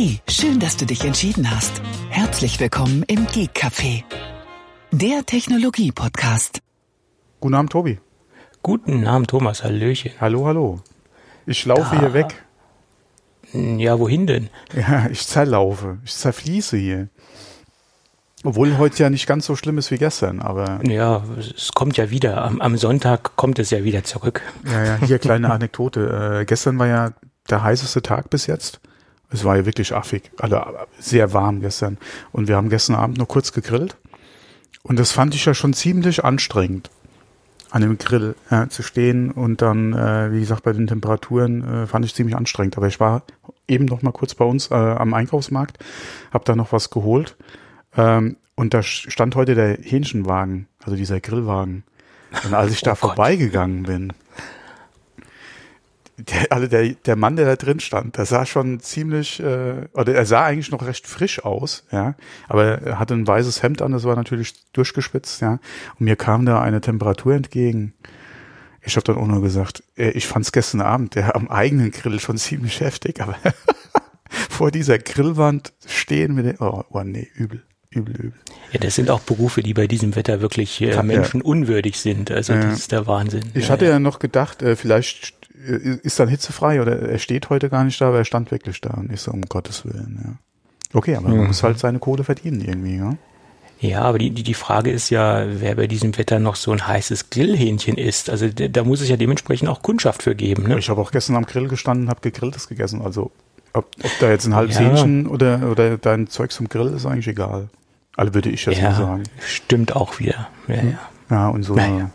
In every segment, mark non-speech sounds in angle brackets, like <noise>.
Hey, schön, dass du dich entschieden hast. Herzlich willkommen im Geek Café, der Technologie-Podcast. Guten Abend, Tobi. Guten Abend, Thomas. Hallöchen. Hallo, hallo. Ich laufe Da. hier weg. Ja, wohin denn? Ja, ich zerlaufe. Ich zerfließe hier. Obwohl heute ja nicht ganz so schlimm ist wie gestern, aber Ja, es kommt ja wieder. Am, am Sonntag kommt es ja wieder zurück. ja, ja, hier kleine Anekdote. Äh, gestern war ja der heißeste Tag bis jetzt. Es war ja wirklich affig, also sehr warm gestern. Und wir haben gestern Abend nur kurz gegrillt. Und das fand ich ja schon ziemlich anstrengend, an dem Grill ja, zu stehen. Und dann, äh, wie gesagt, bei den Temperaturen äh, fand ich ziemlich anstrengend. Aber ich war eben noch mal kurz bei uns äh, am Einkaufsmarkt, habe da noch was geholt. Ähm, und da stand heute der Hähnchenwagen, also dieser Grillwagen. Und als ich <laughs> da Oh Gott. vorbeigegangen bin, der, also der, der Mann, der da drin stand, der sah schon ziemlich, äh, oder er sah eigentlich noch recht frisch aus, ja, aber er hatte ein weißes Hemd an, das war natürlich durchgespitzt, ja, und mir kam da eine Temperatur entgegen. Ich habe dann auch nur gesagt, äh, ich fand's gestern Abend, der am eigenen Grill schon ziemlich heftig, aber <laughs> vor dieser Grillwand stehen mit dem, oh, oh nee, übel, übel, übel. Ja, das sind auch Berufe, die bei diesem Wetter wirklich äh, Ja. menschenunwürdig sind. Also Ja. das ist der Wahnsinn. Ich Ja, hatte ja. ja noch gedacht, äh, vielleicht ist dann hitzefrei oder er steht heute gar nicht da, aber er stand wirklich da und ich so, um Gottes Willen, ja. Okay, aber man muss halt seine Kohle verdienen irgendwie, ja. Ja, aber die, die, die Frage ist ja, wer bei diesem Wetter noch so ein heißes Grillhähnchen isst. Also da muss es ja dementsprechend auch Kundschaft für geben. Ne? Ich habe auch gestern am Grill gestanden und habe gegrilltes gegessen. Also ob, ob da jetzt ein halbes Ja. Hähnchen oder, oder dein Zeug zum Grill ist eigentlich egal. Also würde ich jetzt mal Ja, sagen. stimmt auch wieder. Ja, ja. Ja, und so eine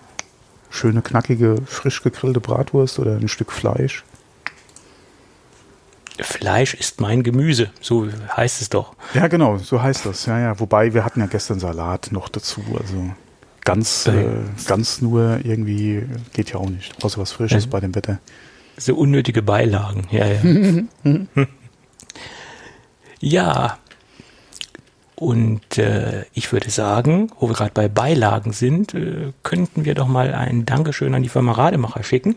schöne, knackige, frisch gegrillte Bratwurst oder ein Stück Fleisch. Fleisch ist mein Gemüse, so heißt es doch. Ja, genau, so heißt das. Ja, ja. Wobei wir hatten ja gestern Salat noch dazu. Also ganz, äh, ganz nur irgendwie geht ja auch nicht. Außer was Frisches Mhm. bei dem Wetter. So unnötige Beilagen, ja, ja. <laughs> ja. Und äh, ich würde sagen, wo wir gerade bei Beilagen sind, äh, könnten wir doch mal ein Dankeschön an die Firma Rademacher schicken.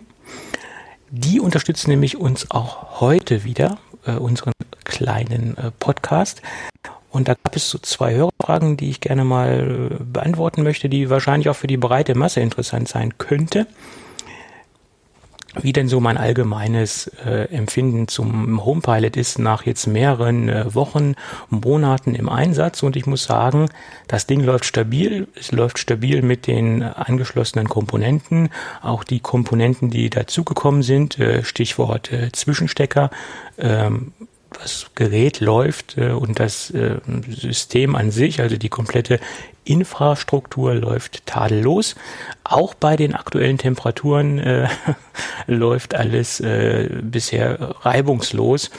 Die unterstützen nämlich uns auch heute wieder, äh, unseren kleinen äh, Podcast. Und da gab es so zwei Hörerfragen, die ich gerne mal äh, beantworten möchte, die wahrscheinlich auch für die breite Masse interessant sein könnte wie denn so mein allgemeines äh, Empfinden zum Homepilot ist nach jetzt mehreren äh, Wochen, Monaten im Einsatz. Und ich muss sagen, das Ding läuft stabil. Es läuft stabil mit den angeschlossenen Komponenten. Auch die Komponenten, die dazugekommen sind, äh, Stichwort äh, Zwischenstecker. Ähm, das Gerät läuft äh, und das äh, System an sich, also die komplette Infrastruktur läuft tadellos. Auch bei den aktuellen Temperaturen äh, <laughs> läuft alles äh, bisher reibungslos.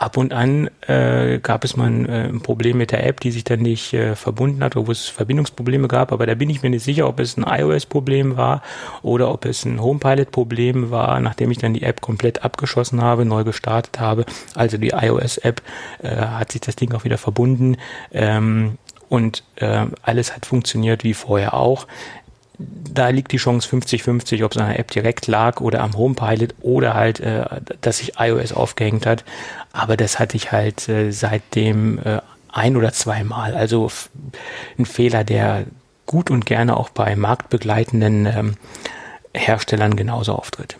Ab und an äh, gab es mal ein, äh, ein Problem mit der App, die sich dann nicht äh, verbunden hat, wo es Verbindungsprobleme gab. Aber da bin ich mir nicht sicher, ob es ein iOS-Problem war oder ob es ein HomePilot-Problem war, nachdem ich dann die App komplett abgeschossen habe, neu gestartet habe. Also die iOS-App äh, hat sich das Ding auch wieder verbunden. Ähm, und äh, alles hat funktioniert wie vorher auch da liegt die Chance 50-50, ob es an der App direkt lag oder am HomePilot oder halt, äh, dass sich iOS aufgehängt hat. Aber das hatte ich halt äh, seitdem äh, ein oder zweimal. Also ein Fehler, der gut und gerne auch bei marktbegleitenden ähm, Herstellern genauso auftritt.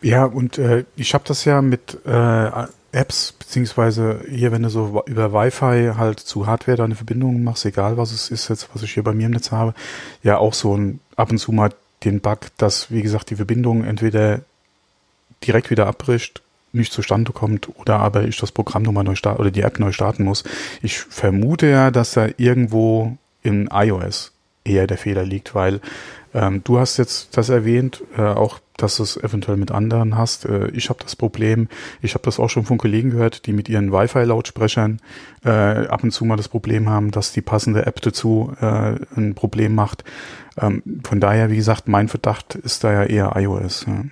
Ja, und äh, ich habe das ja mit äh, Apps, beziehungsweise hier, wenn du so über Wi-Fi halt zu Hardware deine Verbindungen machst, egal was es ist jetzt, was ich hier bei mir im Netz habe, ja auch so ein ab und zu mal den Bug, dass, wie gesagt, die Verbindung entweder direkt wieder abbricht, nicht zustande kommt oder aber ich das Programm nochmal neu starten oder die App neu starten muss. Ich vermute ja, dass da irgendwo in iOS eher der Fehler liegt, weil ähm, du hast jetzt das erwähnt, äh, auch dass du es eventuell mit anderen hast. Äh, ich habe das Problem, ich habe das auch schon von Kollegen gehört, die mit ihren Wi-Fi-Lautsprechern äh, ab und zu mal das Problem haben, dass die passende App dazu äh, ein Problem macht. Ähm, von daher, wie gesagt, mein Verdacht ist da ja eher iOS. Ja.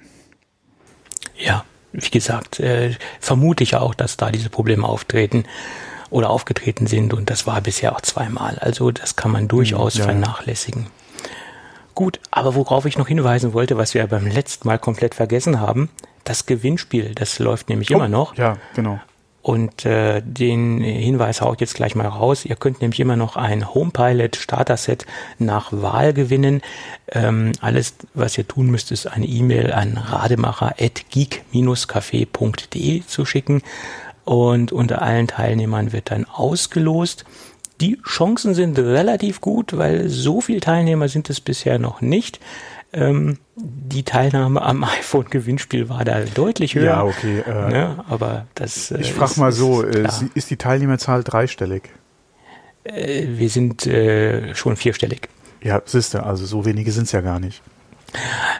Ja, wie gesagt, äh, vermute ich auch, dass da diese Probleme auftreten oder aufgetreten sind und das war bisher auch zweimal. Also das kann man durchaus ja, ja. vernachlässigen. Gut, aber worauf ich noch hinweisen wollte, was wir beim letzten Mal komplett vergessen haben, das Gewinnspiel, das läuft nämlich immer noch. Ja, genau. Und äh, den Hinweis haue ich jetzt gleich mal raus. Ihr könnt nämlich immer noch ein HomePilot Starter Set nach Wahl gewinnen. Ähm, alles, was ihr tun müsst, ist eine E-Mail an rademacher.geek-café.de zu schicken. Und unter allen Teilnehmern wird dann ausgelost. Die Chancen sind relativ gut, weil so viele Teilnehmer sind es bisher noch nicht. Ähm, die Teilnahme am <laughs> iPhone-Gewinnspiel war da deutlich höher. Ja, okay. Äh, ne? Aber das. Äh, ich frage mal so: ist, äh, ist, die Teilnehmerzahl dreistellig? Äh, wir sind äh, schon vierstellig. Ja, siehste, also so wenige sind es ja gar nicht.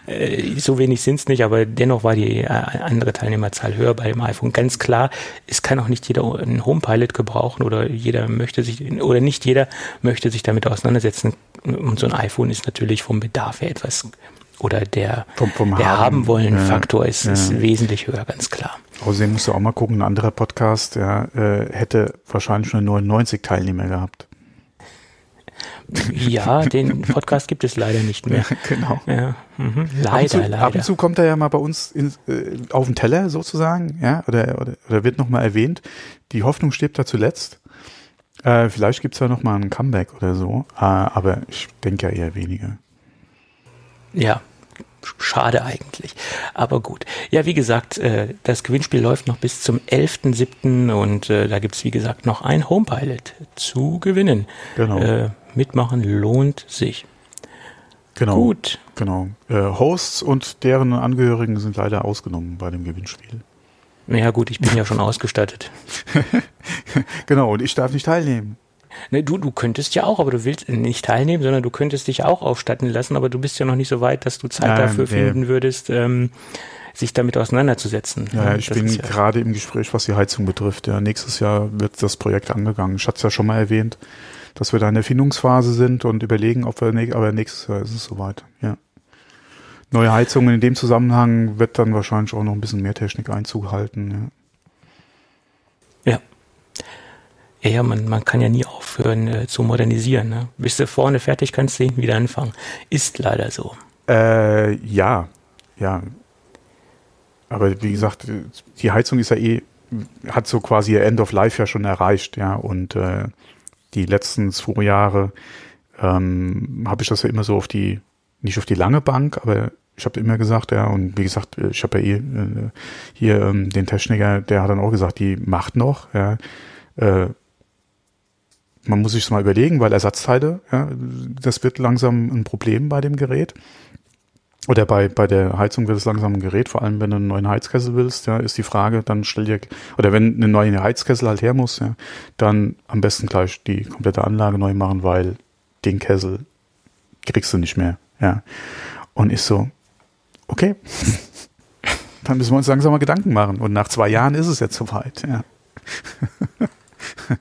Äh, so wenig sind es nicht, aber dennoch war die andere Teilnehmerzahl höher bei dem iPhone. Ganz klar, es kann auch nicht jeder einen HomePilot gebrauchen oder jeder möchte sich oder nicht jeder möchte sich damit auseinandersetzen. Und so ein iPhone ist natürlich vom Bedarf her etwas oder der, vom, vom der haben, wollen Faktor ist, ja. ist wesentlich höher, ganz klar. Außerdem musst du auch mal gucken, ein anderer Podcast, ja, äh, hätte wahrscheinlich schon 99 Teilnehmer gehabt. Ja, <laughs> den Podcast gibt es leider nicht mehr. <laughs> genau. Ja, mhm. Leider, ab zu, leider. Ab und zu kommt er ja mal bei uns in, äh, auf den Teller sozusagen, ja, oder, oder, oder wird nochmal erwähnt. Die Hoffnung stirbt da zuletzt. Äh, vielleicht gibt's ja nochmal ein Comeback oder so, äh, aber ich denke ja eher weniger. Ja, schade eigentlich. Aber gut. Ja, wie gesagt, äh, das Gewinnspiel läuft noch bis zum 11.07. und äh, da gibt's wie gesagt, noch ein Homepilot zu gewinnen. Genau. Äh, mitmachen lohnt sich. Genau. Gut. Genau. Hosts und deren Angehörigen sind leider ausgenommen bei dem Gewinnspiel. Ja gut, ich bin ja schon ausgestattet. <laughs> genau, und ich darf nicht teilnehmen. Ne, du, du könntest ja auch, aber du willst nicht teilnehmen, sondern du könntest dich auch ausstatten lassen, aber du bist ja noch nicht so weit, dass du Zeit Nein, dafür nee. finden würdest, ähm, sich damit auseinanderzusetzen. Ja, ich das bin ja gerade im Gespräch, was die Heizung betrifft. Ja, nächstes Jahr wird das Projekt angegangen. Ich hatte es ja schon mal erwähnt dass wir da in der Findungsphase sind und überlegen, ob wir, aber nächstes Jahr ist es soweit, ja. Neue Heizungen in dem Zusammenhang wird dann wahrscheinlich auch noch ein bisschen mehr Technik Einzug halten, ja. Ja. Ja, ja man, man kann ja nie aufhören äh, zu modernisieren. Ne? Bist du vorne fertig, kannst du wieder anfangen. Ist leider so. Äh, ja, ja. Aber wie gesagt, die Heizung ist ja eh, hat so quasi ihr End of Life ja schon erreicht, ja. Und äh, die letzten zwei Jahre ähm, habe ich das ja immer so auf die, nicht auf die lange Bank, aber ich habe immer gesagt, ja, und wie gesagt, ich habe ja eh äh, hier ähm, den Techniker, der hat dann auch gesagt, die macht noch, ja. Äh, man muss sich mal überlegen, weil Ersatzteile, ja, das wird langsam ein Problem bei dem Gerät. Oder bei, bei der Heizung wird es langsam ein Gerät, vor allem wenn du einen neuen Heizkessel willst, ja, ist die Frage, dann stell dir, oder wenn eine neue Heizkessel halt her muss, ja, dann am besten gleich die komplette Anlage neu machen, weil den Kessel kriegst du nicht mehr, ja. Und ist so, okay, <laughs> dann müssen wir uns langsam mal Gedanken machen. Und nach zwei Jahren ist es jetzt soweit, ja. <laughs>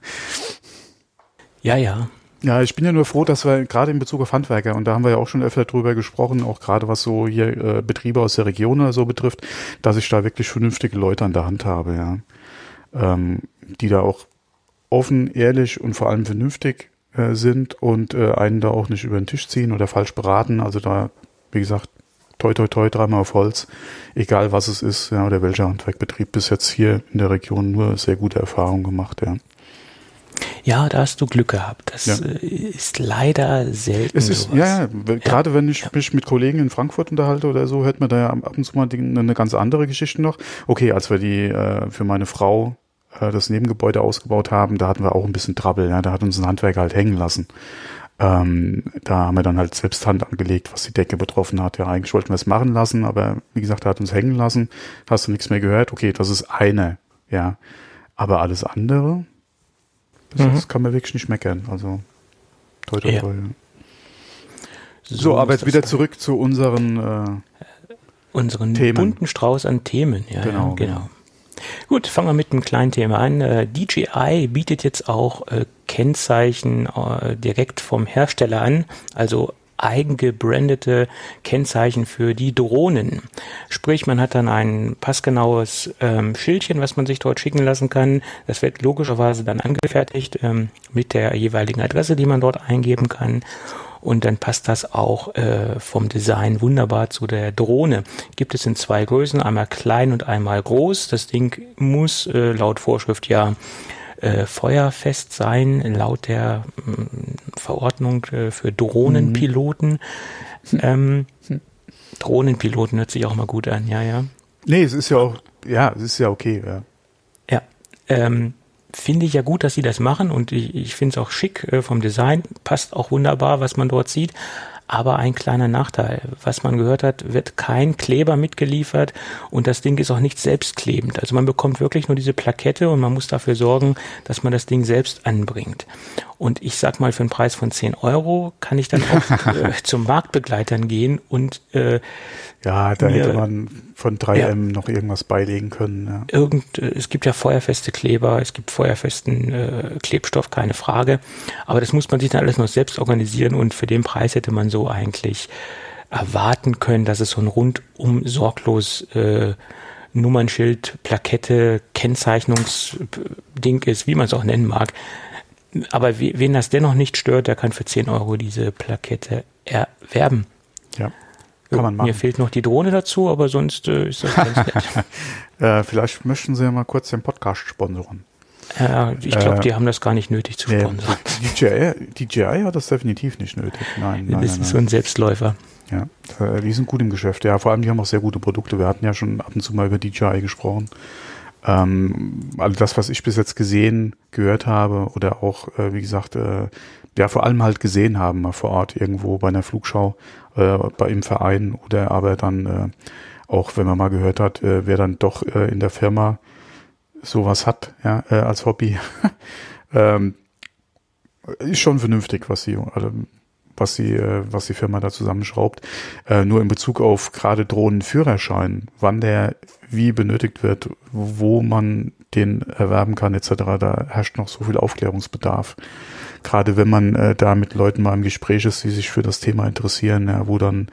ja, ja. Ja, ich bin ja nur froh, dass wir gerade in Bezug auf Handwerker, und da haben wir ja auch schon öfter drüber gesprochen, auch gerade was so hier äh, Betriebe aus der Region oder so betrifft, dass ich da wirklich vernünftige Leute an der Hand habe, ja. Ähm, die da auch offen, ehrlich und vor allem vernünftig äh, sind und äh, einen da auch nicht über den Tisch ziehen oder falsch beraten. Also da, wie gesagt, toi toi toi, dreimal auf Holz, egal was es ist, ja, oder welcher Handwerkbetrieb bis jetzt hier in der Region nur sehr gute Erfahrungen gemacht, ja. Ja, da hast du Glück gehabt. Das ja. Äh, ist leider selten. Es ist, ja, ja, gerade wenn ich mich mit Kollegen in Frankfurt unterhalte oder so, hört man da ja ab und zu mal eine ganz andere Geschichte noch. Okay, als wir die äh, für meine Frau äh, das Nebengebäude ausgebaut haben, da hatten wir auch ein bisschen Trouble. Ja, da hat uns ein Handwerker halt hängen lassen. Ähm, da haben wir dann halt selbst Hand angelegt, was die Decke betroffen hat. Ja, eigentlich wollten wir es machen lassen, aber wie gesagt, er hat uns hängen lassen. Hast du nichts mehr gehört? Okay, das ist eine. Ja, aber alles andere, das mhm. kann man wirklich nicht meckern. Also toll, toll, ja. toll. So, so aber jetzt wieder zurück zu unseren äh, unseren Themen. bunten Strauß an Themen. Ja, genau, ja, genau. genau. Gut, fangen wir mit einem kleinen Thema an. Äh, DJI bietet jetzt auch äh, Kennzeichen äh, direkt vom Hersteller an, also eigengebrandete Kennzeichen für die Drohnen. Sprich, man hat dann ein passgenaues ähm, Schildchen, was man sich dort schicken lassen kann. Das wird logischerweise dann angefertigt ähm, mit der jeweiligen Adresse, die man dort eingeben kann. und dann passt das auch äh, vom Design wunderbar zu der Drohne. Gibt es in zwei Größen, einmal klein und einmal groß. Das Ding muss äh, laut Vorschrift ja äh, feuerfest sein, laut der mm, Verordnung äh, für Drohnenpiloten. Mhm. Ähm, Drohnenpiloten hört sich auch mal gut an, ja, ja. Nee, es ist ja auch, ja, es ist ja okay, ja. Ja. Ähm, finde ich ja gut, dass sie das machen und ich, ich finde es auch schick äh, vom Design, passt auch wunderbar, was man dort sieht aber ein kleiner Nachteil. Was man gehört hat, wird kein Kleber mitgeliefert und das Ding ist auch nicht selbstklebend. Also man bekommt wirklich nur diese Plakette und man muss dafür sorgen, dass man das Ding selbst anbringt. Und ich sag mal, für einen Preis von 10 Euro kann ich dann auch <laughs> äh, zum Marktbegleitern gehen und äh, ja, da hätte man von 3M ja, noch irgendwas beilegen können. Ja. Irgend, äh, es gibt ja feuerfeste Kleber, es gibt feuerfesten äh, Klebstoff, keine Frage. Aber das muss man sich dann alles noch selbst organisieren und für den Preis hätte man so eigentlich erwarten können, dass es so ein rundum sorglos äh, Nummernschild, Plakette, Kennzeichnungsding ist, wie man es auch nennen mag. Aber wen das dennoch nicht stört, der kann für 10 Euro diese Plakette erwerben. Ja. Kann man machen. Mir fehlt noch die Drohne dazu, aber sonst äh, ist das ganz nett. <laughs> äh, vielleicht möchten Sie ja mal kurz den Podcast sponsoren. Äh, ich glaube, die haben das gar nicht nötig zu sponsern. <laughs> DJI, DJI hat das definitiv nicht nötig. Nein, nein, das nein, ist so ein Selbstläufer. Ja, äh, die sind gut im Geschäft. Ja, vor allem, die haben auch sehr gute Produkte. Wir hatten ja schon ab und zu mal über DJI gesprochen. Ähm, also das, was ich bis jetzt gesehen, gehört habe oder auch, äh, wie gesagt, äh, ja, vor allem halt gesehen haben, mal vor Ort irgendwo bei einer Flugschau, äh, bei im Verein oder aber dann äh, auch, wenn man mal gehört hat, äh, wer dann doch äh, in der Firma sowas hat, ja, äh, als Hobby, <laughs> ähm, ist schon vernünftig, was sie, also, was sie, äh, was die Firma da zusammenschraubt. Äh, nur in Bezug auf gerade Drohnenführerschein, wann der wie benötigt wird, wo man den erwerben kann, etc., da herrscht noch so viel Aufklärungsbedarf gerade wenn man äh, da mit Leuten mal im Gespräch ist, die sich für das Thema interessieren, ja, wo dann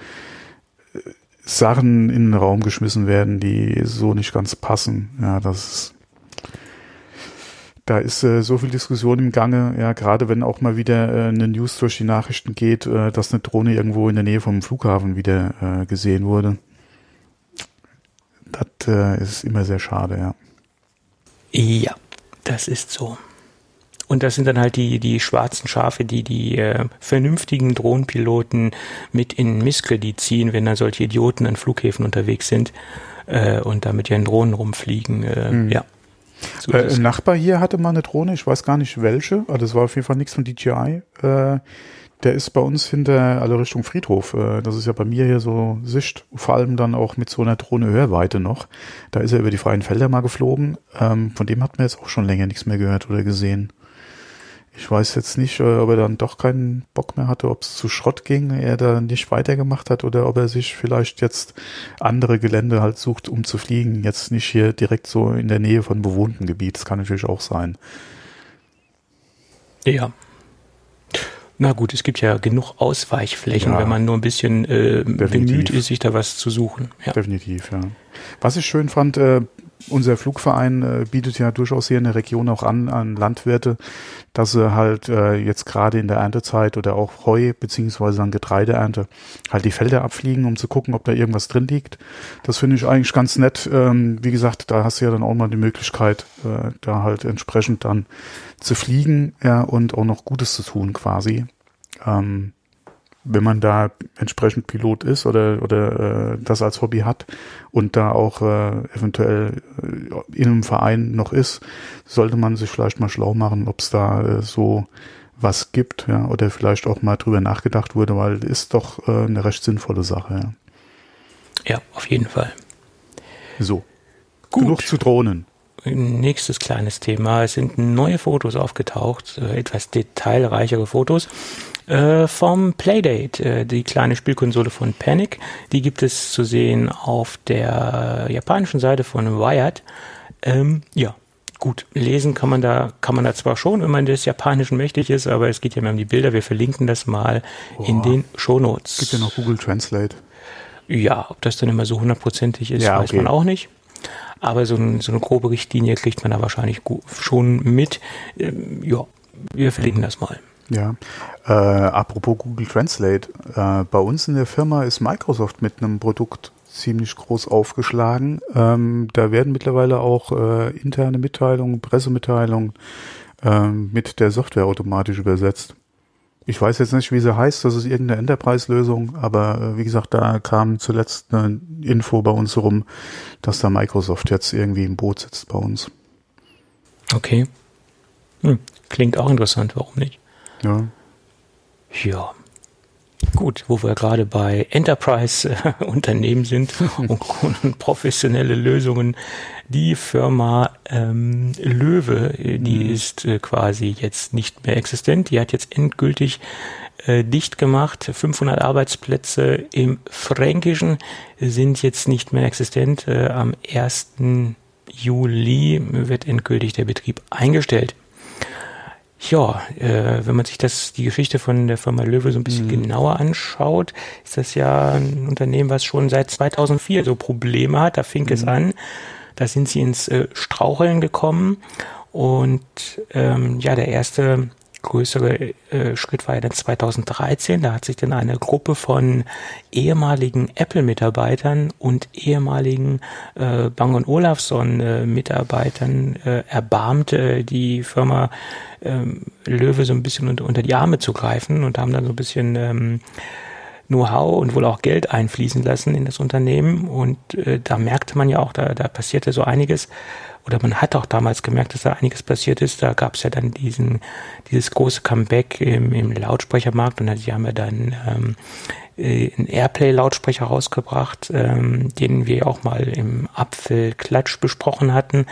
äh, Sachen in den Raum geschmissen werden, die so nicht ganz passen. Ja, das ist, da ist äh, so viel Diskussion im Gange, ja, gerade wenn auch mal wieder äh, eine News durch die Nachrichten geht, äh, dass eine Drohne irgendwo in der Nähe vom Flughafen wieder äh, gesehen wurde. Das äh, ist immer sehr schade, ja. Ja, das ist so. Und das sind dann halt die, die schwarzen Schafe, die die äh, vernünftigen Drohnenpiloten mit in Misskredit ziehen, wenn dann solche Idioten an Flughäfen unterwegs sind äh, und da mit ihren Drohnen rumfliegen. Äh, mhm. Ja. So äh, ein Nachbar hier hatte mal eine Drohne, ich weiß gar nicht welche, aber das war auf jeden Fall nichts von DJI. Äh, der ist bei uns hinter alle Richtung Friedhof. Äh, das ist ja bei mir hier so Sicht, vor allem dann auch mit so einer Drohne Hörweite noch. Da ist er über die freien Felder mal geflogen. Ähm, von dem hat man jetzt auch schon länger nichts mehr gehört oder gesehen. Ich weiß jetzt nicht, äh, ob er dann doch keinen Bock mehr hatte, ob es zu Schrott ging, er da nicht weitergemacht hat oder ob er sich vielleicht jetzt andere Gelände halt sucht, um zu fliegen. Jetzt nicht hier direkt so in der Nähe von bewohnten Gebiet. Das kann natürlich auch sein. Ja. Na gut, es gibt ja genug Ausweichflächen, ja, wenn man nur ein bisschen äh, bemüht ist, sich da was zu suchen. Ja. Definitiv, ja. Was ich schön fand, äh, unser Flugverein äh, bietet ja durchaus hier in der Region auch an, an Landwirte, dass sie halt äh, jetzt gerade in der Erntezeit oder auch Heu beziehungsweise an Getreideernte halt die Felder abfliegen, um zu gucken, ob da irgendwas drin liegt. Das finde ich eigentlich ganz nett. Ähm, wie gesagt, da hast du ja dann auch mal die Möglichkeit, äh, da halt entsprechend dann zu fliegen ja, und auch noch Gutes zu tun quasi. Ähm, wenn man da entsprechend Pilot ist oder oder äh, das als Hobby hat und da auch äh, eventuell äh, in einem Verein noch ist, sollte man sich vielleicht mal schlau machen, ob es da äh, so was gibt, ja, oder vielleicht auch mal drüber nachgedacht wurde, weil ist doch äh, eine recht sinnvolle Sache. Ja, ja auf jeden Fall. So. Gut. Genug zu Drohnen. Nächstes kleines Thema. Es sind neue Fotos aufgetaucht, äh, etwas detailreichere Fotos äh, vom Playdate, äh, die kleine Spielkonsole von Panic. Die gibt es zu sehen auf der japanischen Seite von Wired. Ähm, ja, gut, lesen kann man da, kann man da zwar schon, wenn man des Japanischen mächtig ist, aber es geht ja mehr um die Bilder. Wir verlinken das mal Boah. in den Shownotes. Gibt ja noch Google Translate. Ja, ob das dann immer so hundertprozentig ist, ja, weiß okay. man auch nicht. Aber so, ein, so, eine grobe Richtlinie kriegt man da wahrscheinlich schon mit. Ähm, ja, wir verlinken das mal. Ja, äh, apropos Google Translate, äh, bei uns in der Firma ist Microsoft mit einem Produkt ziemlich groß aufgeschlagen. Ähm, da werden mittlerweile auch äh, interne Mitteilungen, Pressemitteilungen ähm, mit der Software automatisch übersetzt. Ich weiß jetzt nicht, wie sie heißt, das ist irgendeine Enterprise-Lösung, aber äh, wie gesagt, da kam zuletzt eine Info bei uns rum, dass da Microsoft jetzt irgendwie im Boot sitzt bei uns. Okay. Hm. Klingt auch interessant, warum nicht? Ja. Ja. Gut, wo wir gerade bei Enterprise-Unternehmen <laughs> sind <laughs> und, und, professionelle Lösungen. Die Firma ähm, Löwe, die mhm. ist äh, quasi jetzt nicht mehr existent. Die hat jetzt endgültig äh, dicht gemacht. 500 Arbeitsplätze im Fränkischen sind jetzt nicht mehr existent. Äh, am 1. Juli wird endgültig der Betrieb eingestellt. Ja, äh, wenn man sich das, die Geschichte von der Firma Löwe so ein bisschen mhm. genauer anschaut, ist das ja ein Unternehmen, was schon seit 2004 so Probleme hat. Da fing mhm. es an. Da sind sie ins äh, Straucheln gekommen. Und ähm, ja, der erste größere äh, Schritt war ja dann 2013. Da hat sich dann eine Gruppe von ehemaligen Apple-Mitarbeitern und ehemaligen äh, Bang Olufsen-Mitarbeitern äh, erbarmt, äh, die Firma ähm, Löwe so ein bisschen unter, unter die Arme zu greifen und haben dann so ein bisschen ähm, Know-how und wohl auch Geld einfließen lassen in das Unternehmen. Und äh, da merkte man ja auch, da, da passierte so einiges. Oder man hat auch damals gemerkt, dass da einiges passiert ist. Da gab es ja dann diesen, dieses große Comeback im, im Lautsprechermarkt und sie haben ja dann ähm, äh, einen Airplay-Lautsprecher rausgebracht, ähm, den wir auch mal im Apfelklatsch besprochen hatten.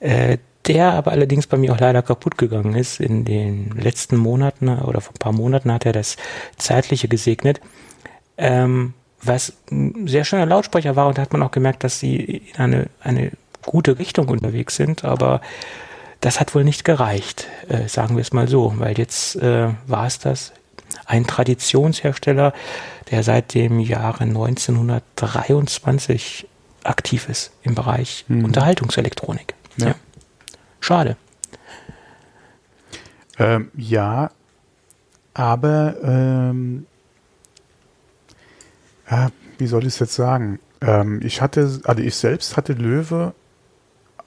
Äh, der aber allerdings bei mir auch leider kaputt gegangen ist. In den letzten Monaten oder vor ein paar Monaten hat er das Zeitliche gesegnet. Ähm, was ein sehr schöner Lautsprecher war und da hat man auch gemerkt, dass sie in eine, eine gute Richtung unterwegs sind, aber das hat wohl nicht gereicht, äh, sagen wir es mal so, weil jetzt äh, war es das. Ein Traditionshersteller, der seit dem Jahre 1923 aktiv ist im Bereich mhm. Unterhaltungselektronik. Ja. ja. Schade. Ähm, ja, aber ähm, ja, wie soll ich es jetzt sagen? Ähm, ich hatte, also ich selbst hatte Löwe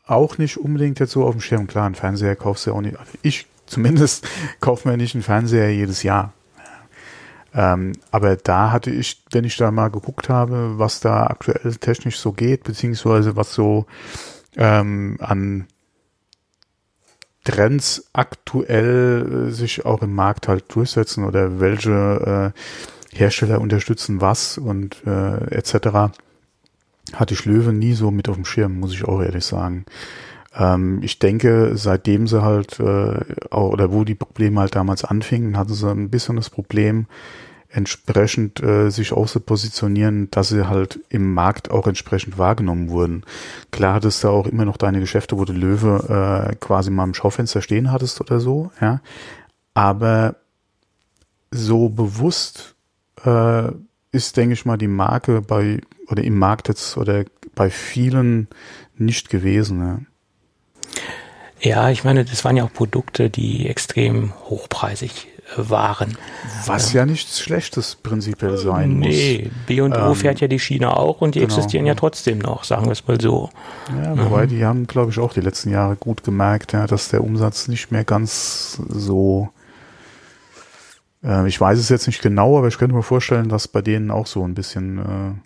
auch nicht unbedingt jetzt so auf dem Schirm. Klar, einen Fernseher kaufst du ja auch nicht. Also ich <laughs> zumindest kaufe mir nicht einen Fernseher jedes Jahr. Ähm, aber da hatte ich, wenn ich da mal geguckt habe, was da aktuell technisch so geht, beziehungsweise was so ähm, an Trends aktuell äh, sich auch im Markt halt durchsetzen oder welche äh, Hersteller unterstützen was und äh, etc. hatte ich Löwe nie so mit auf dem Schirm, muss ich auch ehrlich sagen. Ähm, ich denke, seitdem sie halt, äh, oder wo die Probleme halt damals anfingen, hatten sie ein bisschen das Problem, entsprechend äh, sich auch so positionieren, dass sie halt im Markt auch entsprechend wahrgenommen wurden. Klar hattest du auch immer noch deine Geschäfte, wo du Löwe äh, quasi mal im Schaufenster stehen hattest oder so, ja. Aber so bewusst äh, ist, denke ich mal, die Marke bei oder im Markt jetzt oder bei vielen nicht gewesen. Ja. Ja, ich meine, das waren ja auch Produkte, die extrem hochpreisig waren. Was ja nichts Schlechtes prinzipiell sein muss. Nee, B&O ähm, fährt ja die Schiene auch und die genau, existieren ja trotzdem noch, sagen wir es mal so. Ja, wobei mhm. die haben, glaube ich, auch die letzten Jahre gut gemerkt, ja, dass der Umsatz nicht mehr ganz so äh, ich weiß es jetzt nicht genau, aber ich könnte mir vorstellen, dass bei denen auch so ein bisschen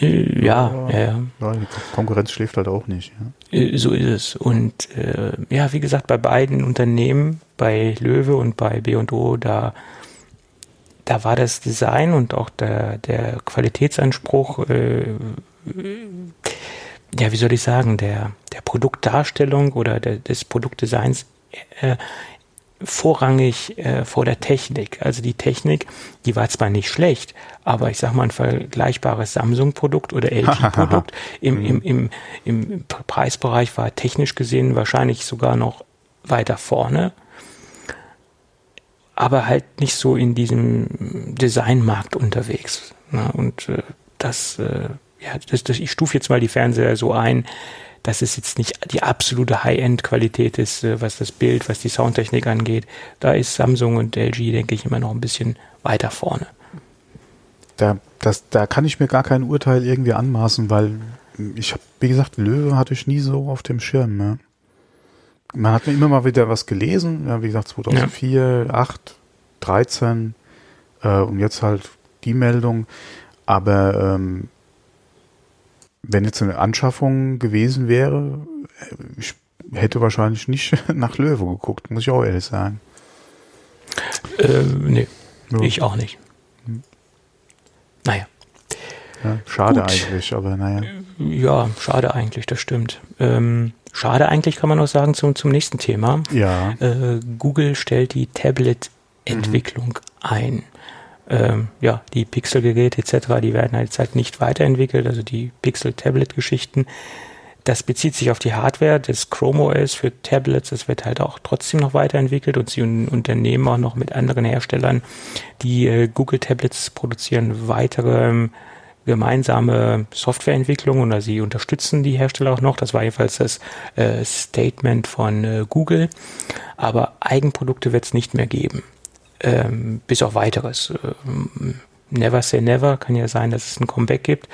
äh, ja, ja, ja. ja. Die Konkurrenz schläft halt auch nicht. Ja. Äh, so ist es. Und äh, ja, wie gesagt, bei beiden Unternehmen, bei Löwe und bei B&O, da, da war das Design und auch der, der Qualitätsanspruch, äh, ja, wie soll ich sagen, der, der Produktdarstellung oder der, des Produktdesigns äh, vorrangig äh, vor der Technik. Also die Technik, die war zwar nicht schlecht, aber ich sag mal ein vergleichbares Samsung-Produkt oder <laughs> LG-Produkt im, im, im, im Preisbereich war technisch gesehen wahrscheinlich sogar noch weiter vorne, aber halt nicht so in diesem Designmarkt unterwegs. Ne? Und äh, das, äh, ja, das, das, ich stufe jetzt mal die Fernseher so ein, dass es jetzt nicht die absolute High-End-Qualität ist, äh, was das Bild, was die Soundtechnik angeht. Da ist Samsung und LG, denke ich, immer noch ein bisschen weiter vorne. Da, das, da kann ich mir gar kein Urteil irgendwie anmaßen, weil ich habe, wie gesagt, Löwe hatte ich nie so auf dem Schirm. Ne? Man hat mir immer mal wieder was gelesen, ja, wie gesagt, 2004, ja. 8, 13 äh, und jetzt halt die Meldung. Aber ähm, wenn jetzt eine Anschaffung gewesen wäre, ich hätte wahrscheinlich nicht <laughs> nach Löwe geguckt, muss ich auch ehrlich sagen. Äh, nee, ja. ich auch nicht. Naja. Ja, schade Gut. eigentlich, aber naja. Ja, schade eigentlich, das stimmt. Ähm, schade eigentlich kann man auch sagen zum, zum nächsten Thema. Ja. Äh, Google stellt die Tablet-Entwicklung mhm. ein ähm, ja, die Pixel-Geräte etc., die werden halt, halt nicht weiterentwickelt, also die Pixel-Tablet-Geschichten. Das bezieht sich auf die Hardware des Chrome OS für Tablets. Das wird halt auch trotzdem noch weiterentwickelt und sie unternehmen auch noch mit anderen Herstellern, die äh, Google Tablets produzieren, weitere ähm, gemeinsame Softwareentwicklung oder sie unterstützen die Hersteller auch noch. Das war jedenfalls das äh, Statement von äh, Google. Aber Eigenprodukte wird es nicht mehr geben ähm, bis auf weiteres. Ähm, never say never, kann ja sein, dass es ein Comeback gibt,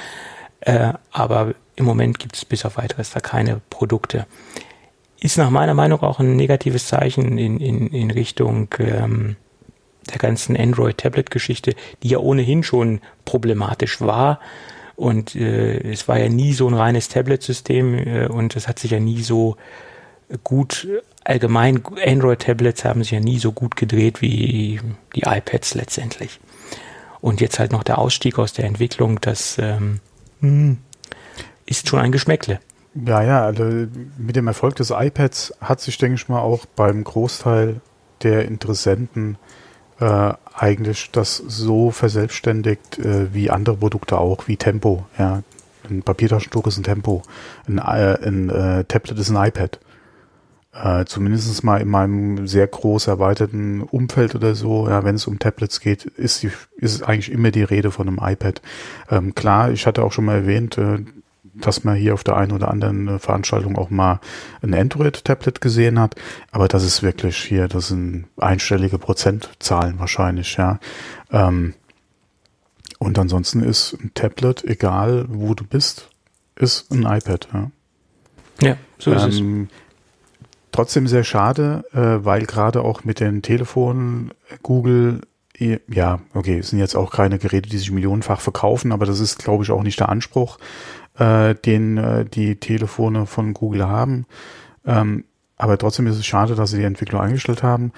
äh, aber im Moment gibt es bis auf weiteres da keine Produkte. Ist nach meiner Meinung auch ein negatives Zeichen in, in, in Richtung ähm, der ganzen Android-Tablet-Geschichte, die ja ohnehin schon problematisch war. Und äh, es war ja nie so ein reines Tablet-System äh, und es hat sich ja nie so gut allgemein Android-Tablets haben sich ja nie so gut gedreht wie die iPads letztendlich. Und jetzt halt noch der Ausstieg aus der Entwicklung, das ähm, hm, ist schon ein Geschmäckle. Ja, ja, also mit dem Erfolg des iPads hat sich, denke ich mal, auch beim Großteil der Interessenten äh, eigentlich das so verselbstständigt äh, wie andere Produkte auch, wie Tempo. Ja, ein Papiertaschentuch ist ein Tempo, ein, äh, ein äh, Tablet ist ein iPad äh, zumindest mal in meinem sehr groß erweiterten Umfeld oder so, ja, wenn es um Tablets geht, ist, die, ist eigentlich immer die Rede von einem iPad. Ähm, klar, ich hatte auch schon mal erwähnt, äh, dass man hier auf der einen oder anderen äh, Veranstaltung auch mal ein Android-Tablet gesehen hat, aber das ist wirklich hier, das sind einstellige Prozentzahlen wahrscheinlich, ja. Ähm, und ansonsten ist ein Tablet, egal wo du bist, ist ein iPad, ja. Ja, so ist ähm, es trotzdem sehr schade, äh, weil gerade auch mit den Telefonen Google, ja, okay, es sind jetzt auch keine Geräte, die sich millionenfach verkaufen, aber das ist, glaube ich, auch nicht der Anspruch, äh, den äh, die Telefone von Google haben. Ähm, aber trotzdem ist es schade, dass sie die Entwicklung eingestellt haben.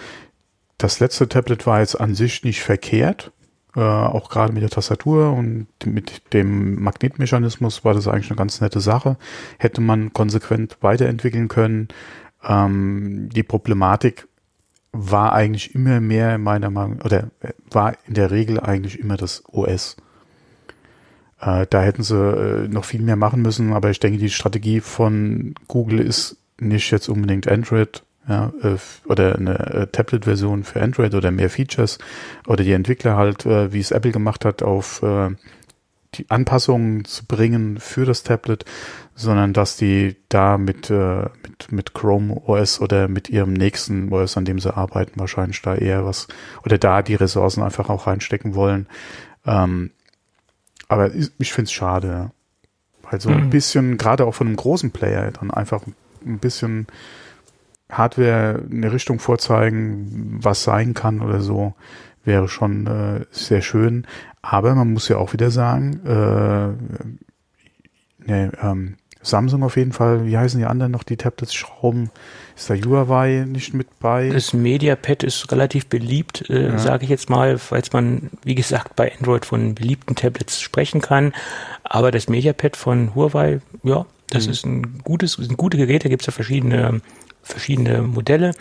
Das letzte Tablet war jetzt an sich nicht verkehrt. Äh, auch gerade mit der Tastatur und mit dem Magnetmechanismus war das eigentlich eine ganz nette Sache. Hätte man konsequent weiterentwickeln können. Ähm, die Problematik war eigentlich immer mehr meiner Meinung oder äh, war in der Regel eigentlich immer das OS. Äh, da hätten sie äh, noch viel mehr machen müssen, aber ich denke, die Strategie von Google ist nicht jetzt unbedingt Android ja, äh, oder eine äh, Tablet-Version für Android oder mehr Features oder die Entwickler halt, wie es Apple gemacht hat, auf die Anpassungen zu bringen für das Tablet, sondern dass die da mit, äh, mit, mit Chrome OS oder mit ihrem nächsten OS, an dem sie arbeiten, wahrscheinlich da eher was oder da die Ressourcen einfach auch reinstecken wollen. Ähm, aber ich finde es schade, weil so mhm. ein bisschen, gerade auch von einem großen Player, dann einfach ein bisschen Hardware eine Richtung vorzeigen, was sein kann oder so, wäre schon äh, sehr schön. Aber man muss ja auch wieder sagen, äh, ne, ähm, Samsung auf jeden Fall. Wie heißen die anderen noch, die Tablets schrauben? Ist da Huawei nicht mit bei? Das MediaPad ist relativ beliebt, äh, ja. sage ich jetzt mal, falls man, wie gesagt, bei Android von beliebten Tablets sprechen kann. Aber das MediaPad von Huawei, ja, das mhm. ist ein gutes, ein gute Gerät. Da gibt es ja verschiedene, verschiedene Modelle.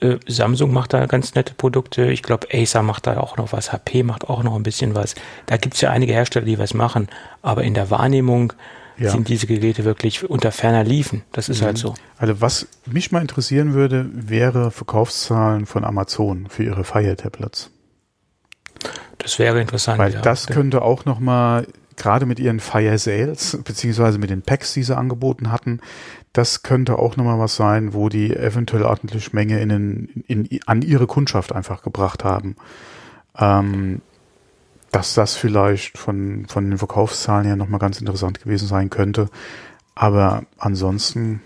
Äh, Samsung macht da ganz nette Produkte. Ich glaube, Acer macht da auch noch was. HP macht auch noch ein bisschen was. Da gibt es ja einige Hersteller, die was machen. Aber in der Wahrnehmung ja. sind diese Geräte wirklich unter ferner liefen. Das ist halt mhm. halt so. Also was mich mal interessieren würde, wäre Verkaufszahlen von Amazon für ihre Fire Tablets. Das wäre interessant. Weil ja. das könnte auch noch mal gerade mit ihren Fire Sales, beziehungsweise mit den Packs, die sie angeboten hatten, das könnte auch nochmal was sein, wo die eventuell ordentlich Menge in, den, in, an ihre Kundschaft einfach gebracht haben. Ähm, dass das vielleicht von, von den Verkaufszahlen her nochmal ganz interessant gewesen sein könnte. Aber ansonsten.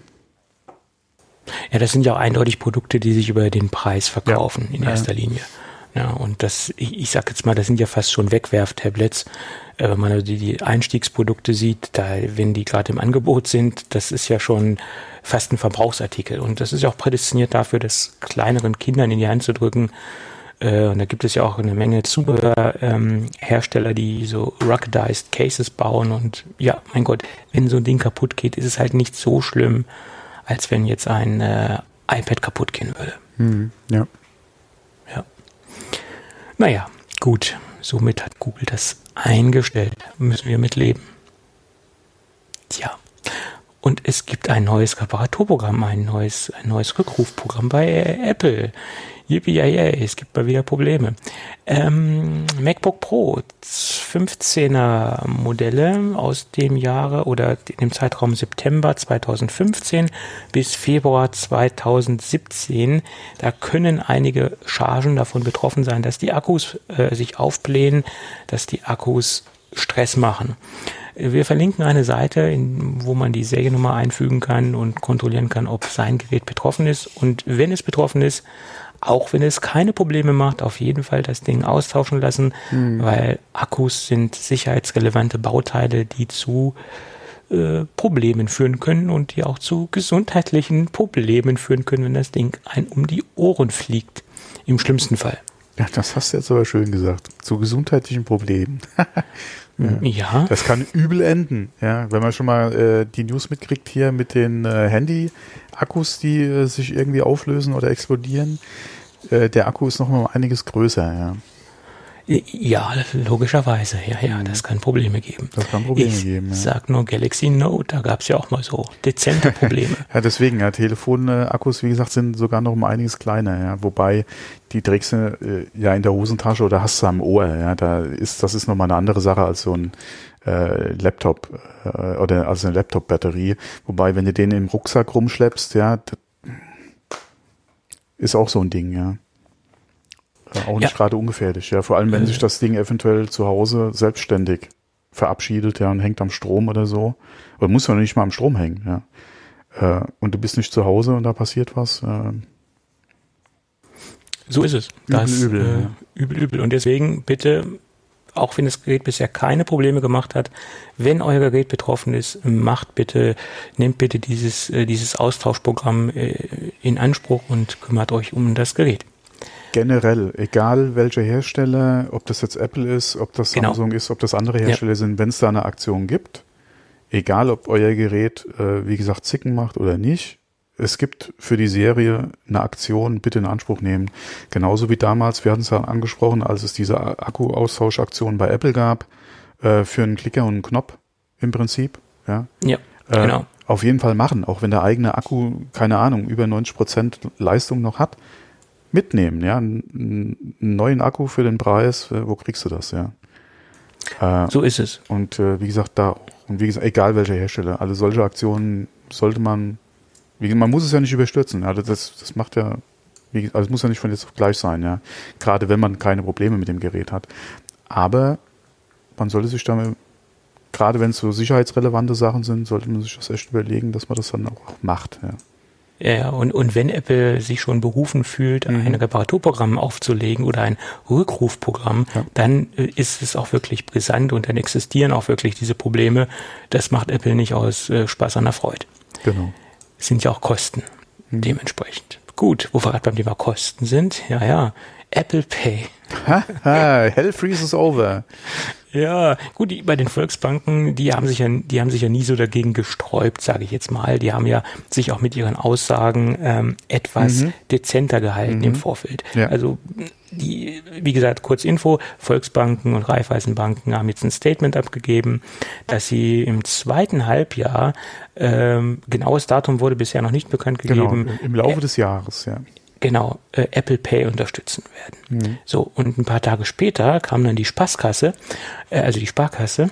Ja, das sind ja auch eindeutig Produkte, die sich über den Preis verkaufen ja, in erster ja. Linie. Ja, und das, ich, ich sag jetzt mal, das sind ja fast schon Wegwerftablets. Äh, wenn man also die, die Einstiegsprodukte sieht, da, wenn die gerade im Angebot sind, das ist ja schon fast ein Verbrauchsartikel. Und das ist ja auch prädestiniert dafür, das kleineren Kindern in die Hand zu drücken, äh, und da gibt es ja auch eine Menge Zubehörhersteller, ähm, die so ruggedized Cases bauen. Und ja, mein Gott, wenn so ein Ding kaputt geht, ist es halt nicht so schlimm, als wenn jetzt ein äh, iPad kaputt gehen würde. Hm, ja. Ja. Naja, gut. Somit hat Google das eingestellt. Müssen wir mitleben. Tja. Und es gibt ein neues Reparaturprogramm, ein neues, ein neues Rückrufprogramm bei Apple. Yippie, es gibt mal wieder Probleme. Ähm, MacBook Pro 15er Modelle aus dem Jahre oder dem Zeitraum September 2015 bis Februar 2017. Da können einige Chargen davon betroffen sein, dass die Akkus äh, sich aufblähen, dass die Akkus Stress machen. Wir verlinken eine Seite, in, wo man die Seriennummer einfügen kann und kontrollieren kann, ob sein Gerät betroffen ist. Und wenn es betroffen ist, auch wenn es keine Probleme macht, auf jeden Fall das Ding austauschen lassen, mhm. weil Akkus sind sicherheitsrelevante Bauteile, die zu äh, Problemen führen können und die auch zu gesundheitlichen Problemen führen können, wenn das Ding ein um die Ohren fliegt. Im schlimmsten Fall. Ja, das hast du jetzt aber schön gesagt. Zu gesundheitlichen Problemen. <laughs> ja. ja. Das kann übel enden. Ja, wenn man schon mal äh, die News mitkriegt hier mit den äh, Handy-Akkus, die äh, sich irgendwie auflösen oder explodieren. Äh, der Akku ist noch mal einiges größer. Ja. Ja, logischerweise. Ja, ja, das kann Probleme geben. Das kann Probleme ich geben. Ja. Sag nur Galaxy Note, da gab es ja auch mal so dezente <laughs> Probleme. ja, deswegen, ja, Telefonakkus, wie gesagt, sind sogar noch um einiges kleiner, ja. Wobei die trägst du äh, ja in der Hosentasche oder hast du am Ohr, ja. Da ist, das ist nochmal eine andere Sache als so ein äh, Laptop äh, oder also eine Laptop-Batterie. Wobei, wenn du den im Rucksack rumschleppst, ja, ist auch so ein Ding, ja. Auch nicht ja. gerade ungefährlich, ja. Vor allem, wenn äh. sich das Ding eventuell zu Hause selbstständig verabschiedet, ja, und hängt am Strom oder so. Oder muss ja nicht mal am Strom hängen, ja. Äh, und du bist nicht zu Hause und da passiert was. Äh, so ist es. Das, übel, übel, äh, ja. übel, übel. Und deswegen bitte, auch wenn das Gerät bisher keine Probleme gemacht hat, wenn euer Gerät betroffen ist, macht bitte, nehmt bitte dieses, äh, dieses Austauschprogramm äh, in Anspruch und kümmert euch um das Gerät generell, egal welcher Hersteller, ob das jetzt Apple ist, ob das genau. Samsung ist, ob das andere Hersteller ja. sind, wenn es da eine Aktion gibt, egal ob euer Gerät, äh, wie gesagt, Zicken macht oder nicht, es gibt für die Serie eine Aktion, bitte in Anspruch nehmen. Genauso wie damals, wir hatten es ja angesprochen, als es diese Akku-Austauschaktion bei Apple gab, äh, für einen Klicker und einen Knopf im Prinzip. Ja, ja äh, genau. Auf jeden Fall machen, auch wenn der eigene Akku, keine Ahnung, über 90 Prozent Leistung noch hat mitnehmen, ja. Einen, neuen Akku für den Preis, äh, wo kriegst du das, ja? Äh, so ist es. Und äh, wie gesagt, da, und wie gesagt, egal welcher Hersteller, alle solche Aktionen sollte man, man muss es ja nicht überstürzen, ja, das, das macht ja, also es muss ja nicht von jetzt auf gleich sein, ja. Gerade wenn man keine Probleme mit dem Gerät hat. Aber man sollte sich damit, gerade wenn es so sicherheitsrelevante Sachen sind, sollte man sich das echt überlegen, dass man das dann auch macht, ja. Ja, und, und wenn Apple sich schon berufen fühlt, mhm. ein Reparaturprogramm aufzulegen oder ein Rückrufprogramm, ja. dann äh, ist es auch wirklich brisant und dann existieren auch wirklich diese Probleme. Das macht Apple nicht aus äh, Spaß an der Freude. Genau. Sind ja auch Kosten mhm. dementsprechend. Gut, wo wir gerade beim Thema Kosten sind, ja, ja, Apple Pay. <laughs> Hell freezes over. Ja, gut, die, bei den Volksbanken, die haben sich ja, die haben sich ja nie so dagegen gesträubt, sage ich jetzt mal. Die haben ja sich auch mit ihren Aussagen ähm, etwas mhm. dezenter gehalten mhm. im Vorfeld. Ja. Also die, wie gesagt, kurz Info, Volksbanken und Raiffeisenbanken haben jetzt ein Statement abgegeben, dass sie im zweiten Halbjahr, ähm, genaues Datum wurde bisher noch nicht bekannt genau, gegeben. Genau, im Laufe des Jahres, ja genau äh, Apple Pay unterstützen werden. Mhm. So, und ein paar Tage später kam dann die Spaßkasse, äh, also die Sparkasse,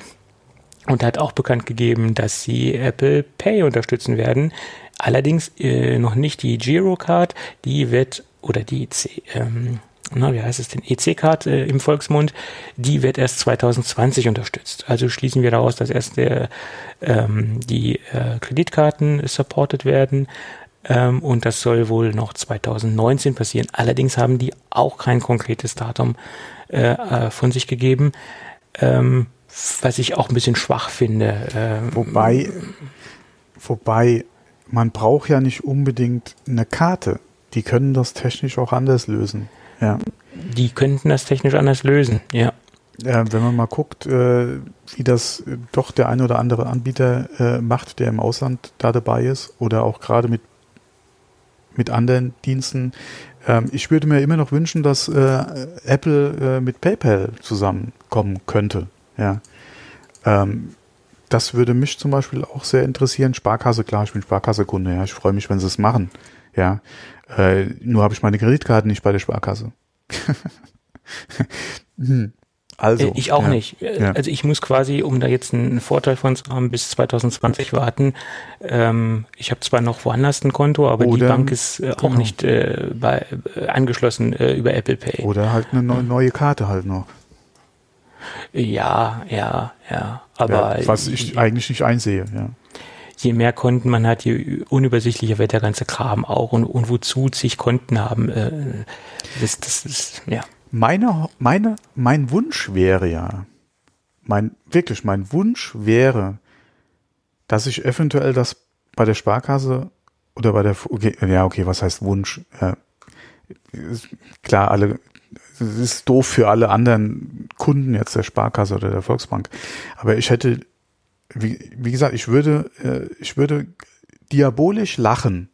und hat auch bekannt gegeben, dass sie Apple Pay unterstützen werden. Allerdings äh, noch nicht die Girocard, die wird oder die C, ähm, na, wie heißt es denn, EC-Card äh, im Volksmund, die wird erst 2020 unterstützt. Also schließen wir daraus, dass erst der, ähm, die äh, Kreditkarten supported werden ähm, und das soll wohl noch 2019 passieren. Allerdings haben die auch kein konkretes Datum äh, äh, von sich gegeben. Ähm, was ich auch ein bisschen schwach finde. Ähm, wobei, wobei, man braucht ja nicht unbedingt eine Karte. Die können das technisch auch anders lösen. Ja. Die könnten das technisch anders lösen, ja. Ja, wenn man mal guckt, äh, wie das doch der eine oder andere Anbieter äh, macht, der im Ausland da dabei ist oder auch gerade mit, mit anderen Diensten. Ähm, ich würde mir immer noch wünschen, dass äh, Apple äh, mit PayPal zusammenkommen könnte. Ja. Ähm, das würde mich zum Beispiel auch sehr interessieren. Sparkasse, klar, ich bin Sparkasse-Kunde, ja. Ich freue mich, wenn sie es machen. Ja. Äh, nur habe ich meine Kreditkarte nicht bei der Sparkasse. <laughs> hm. Also. Äh, ich auch ja. nicht. Äh, ja. Also ich muss quasi, um da jetzt einen Vorteil von zu haben, bis 2020 warten. Ähm, ich habe zwar noch woanders ein Konto, aber oder, die Bank ist äh, auch genau. nicht äh, bei, äh, angeschlossen äh, über Apple Pay. Oder halt eine neue Karte halt noch. Ja, ja, ja. Aber ja, was ich eigentlich nicht einsehe, ja. Je mehr Konten man hat, je unübersichtlicher wird der ganze Kram auch und, und wozu sich Konten haben. Äh, das, das ist, ja. Meine, meine, mein Wunsch wäre ja, mein, wirklich, mein Wunsch wäre, dass ich eventuell das bei der Sparkasse oder bei der, okay, ja, okay, was heißt Wunsch? Äh, klar, alle das ist doof für alle anderen Kunden jetzt der Sparkasse oder der Volksbank. Aber ich hätte, wie, wie gesagt, ich würde, äh, ich würde diabolisch lachen,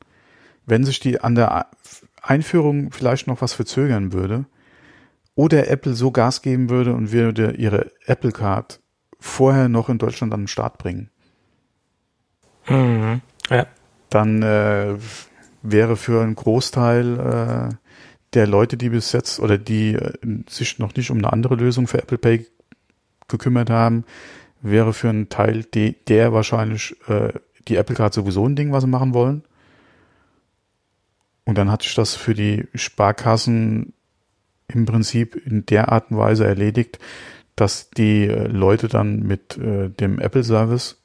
wenn sich die an der Einführung vielleicht noch was verzögern würde oder Apple so Gas geben würde und würde ihre Apple Card vorher noch in Deutschland an den Start bringen. Mhm. Ja. Dann äh, wäre für einen Großteil äh, der Leute, die bis jetzt oder die äh, sich noch nicht um eine andere Lösung für Apple Pay gekümmert haben, wäre für einen Teil de, der wahrscheinlich äh, die Apple Card sowieso ein Ding, was sie machen wollen. Und dann hat sich das für die Sparkassen im Prinzip in der Art und Weise erledigt, dass die äh, Leute dann mit äh, dem Apple Service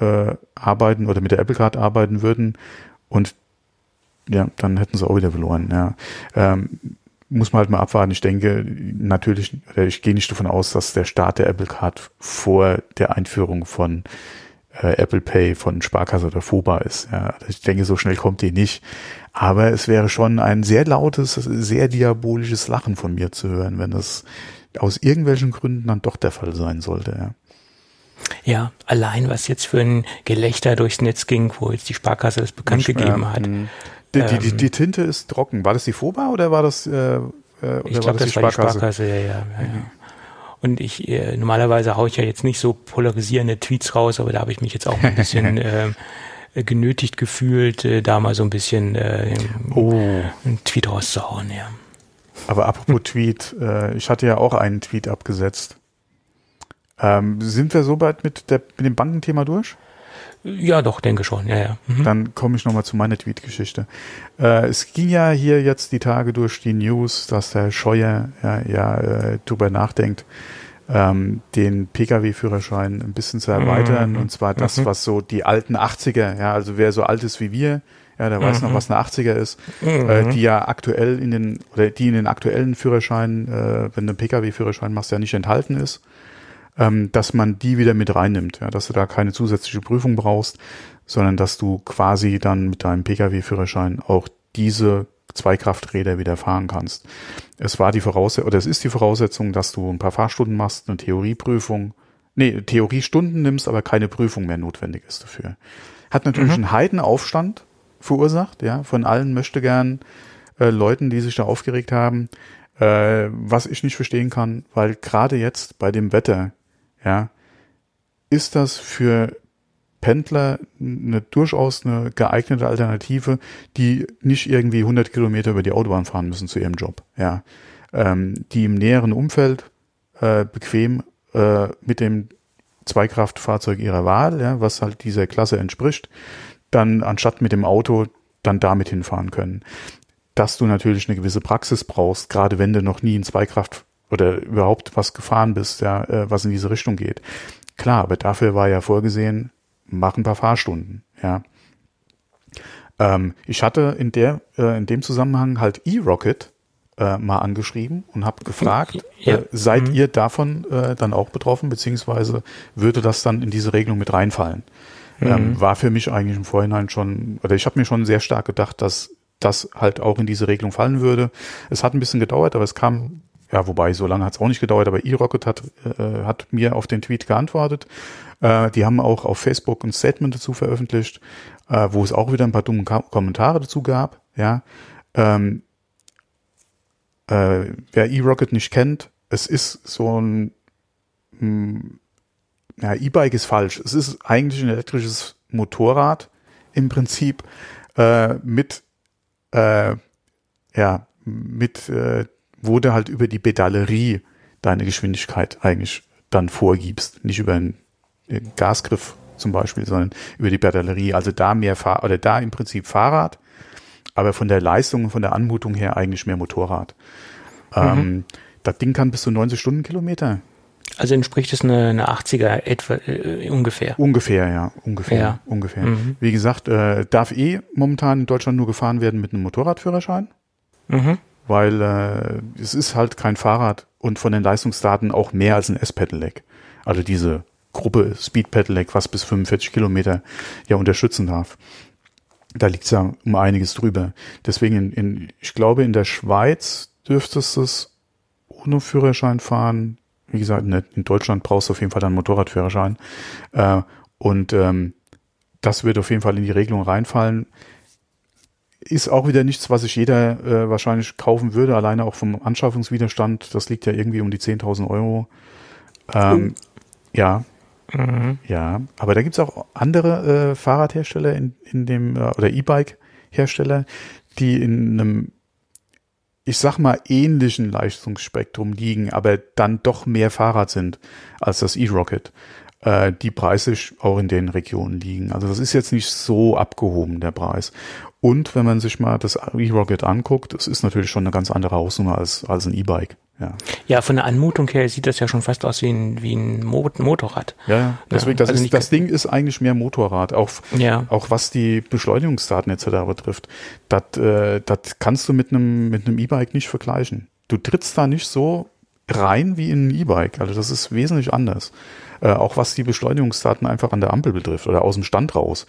äh, arbeiten oder mit der Apple Card arbeiten würden und ja, dann hätten sie auch wieder verloren, ja. Ähm, muss man halt mal abwarten. Ich denke natürlich, ich gehe nicht davon aus, dass der Start der Apple Card vor der Einführung von äh, Apple Pay von Sparkasse oder FOBA ist. Ja. Ich denke, so schnell kommt die nicht. Aber es wäre schon ein sehr lautes, sehr diabolisches Lachen von mir zu hören, wenn das aus irgendwelchen Gründen dann doch der Fall sein sollte. Ja. Ja, allein was jetzt für ein Gelächter durchs Netz ging, wo jetzt die Sparkasse das bekannt gegeben ja, hat. Mh. Die, die, die, ähm, die, Tinte ist trocken. War das die FOBA oder war das, äh, äh oder ich glaube, das, das, war die Sparkasse, ja, ja. ja, ja. Und ich, äh, normalerweise haue ich ja jetzt nicht so polarisierende Tweets raus, aber da habe ich mich jetzt auch ein bisschen <laughs> äh, genötigt gefühlt, äh, da mal so ein bisschen äh, oh. einen Tweet rauszuhauen, ja. Aber apropos Tweet, äh, ich hatte ja auch einen Tweet abgesetzt. Ähm, sind wir so bald mit, der, mit dem Bankenthema durch? Ja, doch, denke schon, ja, ja. Mhm. Dann komme ich nochmal zu meiner Tweet-Geschichte. Äh, es ging ja hier jetzt die Tage durch die News, dass der Scheuer ja, ja äh, drüber nachdenkt, ähm, den Pkw-Führerschein ein bisschen zu erweitern. Mhm. Und zwar das, mhm. was so die alten 80er, ja, also wer so alt ist wie wir, ja, der weiß noch, mhm. was eine 80er ist, äh, mhm. die ja aktuell in den, oder die in den aktuellen Führerscheinen, äh, wenn du einen Pkw-Führerschein machst, ja nicht enthalten ist ähm, dass man die wieder mit reinnimmt, ja, dass du da keine zusätzliche Prüfung brauchst, sondern dass du quasi dann mit deinem Pkw-Führerschein auch diese Zweikrafträder wieder fahren kannst. Es war die Voraussetzung, oder es ist die Voraussetzung, dass du ein paar Fahrstunden machst, eine Theorieprüfung, nee, Theoriestunden nimmst, aber keine Prüfung mehr notwendig ist dafür. Hat natürlich mhm. einen Heidenaufstand verursacht, ja, von allen möchte gern äh, Leuten, die sich da aufgeregt haben, äh, was ich nicht verstehen kann, weil gerade jetzt bei dem Wetter ja, ist das für Pendler eine durchaus eine geeignete Alternative, die nicht irgendwie 100 Kilometer über die Autobahn fahren müssen zu ihrem Job, ja, ähm, die im näheren Umfeld äh, bequem äh, mit dem Zweikraftfahrzeug ihrer Wahl, ja, was halt dieser Klasse entspricht, dann anstatt mit dem Auto dann damit hinfahren können. Dass du natürlich eine gewisse Praxis brauchst, gerade wenn du noch nie in Zweikraft oder überhaupt was gefahren bist, ja, äh, was in diese Richtung geht. Klar, aber dafür war ja vorgesehen, mach ein paar Fahrstunden, ja. Ähm, ich hatte in der, äh, in dem Zusammenhang halt E-Rocket äh, mal angeschrieben und habe gefragt, ja. äh, seid mhm. ihr davon äh, dann auch betroffen, beziehungsweise würde das dann in diese Regelung mit reinfallen? Mhm. Ähm, war für mich eigentlich im Vorhinein schon, oder ich habe mir schon sehr stark gedacht, dass das halt auch in diese Regelung fallen würde. Es hat ein bisschen gedauert, aber es kam, ja, wobei so lange hat es auch nicht gedauert, aber E-Rocket hat, äh, hat mir auf den Tweet geantwortet. Äh, die haben auch auf Facebook ein Statement dazu veröffentlicht, äh, wo es auch wieder ein paar dumme Kommentare dazu gab. Ja, ähm, äh, wer E-Rocket nicht kennt, es ist so ein mh, hm, ja, E-Bike ist falsch. Es ist eigentlich ein elektrisches Motorrad im Prinzip äh, mit äh, ja mit äh, wo du halt über die Pedalerie deine Geschwindigkeit eigentlich dann vorgibst, nicht über einen Gasgriff zum Beispiel, sondern über die Pedalerie. Also da mehr Fahr oder da im Prinzip Fahrrad, aber von der Leistung und von der Anmutung her eigentlich mehr Motorrad. Mhm. Ähm, das Ding kann bis zu 90 Stundenkilometer. Also entspricht es eine, eine 80er etwa äh, ungefähr. Ungefähr, ja, ungefähr, ja. ungefähr. Mhm. Wie gesagt, äh, darf eh momentan in Deutschland nur gefahren werden mit einem Motorradführerschein, mhm. Weil äh, es ist halt kein Fahrrad und von den Leistungsdaten auch mehr als ein S-Pedelec. Also diese Gruppe Speed Pedelec, was bis 45 Kilometer ja unterstützen darf. Da liegt es ja um einiges drüber. Deswegen, in, in, ich glaube, in der Schweiz dürftest du es ohne Führerschein fahren. Wie gesagt, in Deutschland brauchst du auf jeden Fall dann Motorradführerschein. Äh, und ähm, das wird auf jeden Fall in die Regelung reinfallen. Ist auch wieder nichts, was sich jeder äh, wahrscheinlich kaufen würde, alleine auch vom Anschaffungswiderstand. Das liegt ja irgendwie um die 10.000 Euro. Ähm, oh. Ja, Mhm. Ja, aber da gibt's auch andere äh, Fahrradhersteller in, in dem, äh, oder E-Bike-Hersteller, die in einem, ich sag mal, ähnlichen Leistungsspektrum liegen, aber dann doch mehr Fahrrad sind als das E-Rocket, äh, die preislich auch in den Regionen liegen. Also das ist jetzt nicht so abgehoben, der Preis. Und wenn man sich mal das E-Rocket anguckt, es ist natürlich schon eine ganz andere Hausnummer als, als ein E-Bike. Ja. ja, von der Anmutung her sieht das ja schon fast aus wie ein, wie ein Motorrad. Ja, ja. deswegen, das, also ist, das Ding ist eigentlich mehr Motorrad, auch, ja. auch was die Beschleunigungsdaten etc. betrifft. Das, äh, das kannst du mit einem mit einem E-Bike nicht vergleichen. Du trittst da nicht so rein wie in ein E-Bike. Also das ist wesentlich anders. Äh, auch was die Beschleunigungsdaten einfach an der Ampel betrifft oder aus dem Stand raus.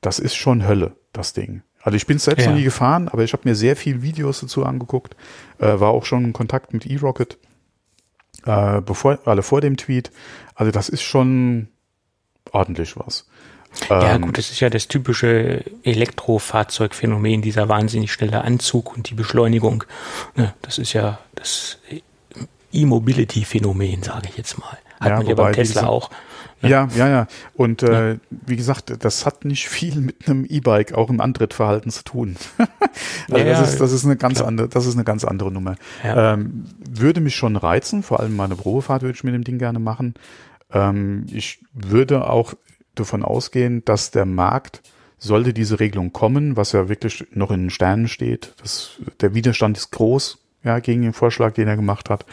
Das ist schon Hölle, das Ding. Also ich bin selbst ja. noch nie gefahren, aber ich habe mir sehr viel Videos dazu angeguckt, äh, war auch schon in Kontakt mit E-Rocket, äh, bevor, alle vor dem Tweet. Also das ist schon ordentlich was. Ja ähm, gut, das ist ja das typische Elektrofahrzeugphänomen, dieser wahnsinnig schnelle Anzug und die Beschleunigung. Ne, das ist ja das E-Mobility-Phänomen, sage ich jetzt mal. Hat ja, man ja beim Tesla auch. Ja, ja, ja. Und äh, ja. wie gesagt, das hat nicht viel mit einem E-Bike auch im Antrittverhalten zu tun. <laughs> also ja, das, ist, das ist eine ganz klar. andere, das ist eine ganz andere Nummer. Ja. Ähm, würde mich schon reizen, vor allem meine Probefahrt würde ich mit dem Ding gerne machen. Ähm, ich würde auch davon ausgehen, dass der Markt sollte diese Regelung kommen, was ja wirklich noch in den Sternen steht. Das, der Widerstand ist groß ja, gegen den Vorschlag, den er gemacht hat.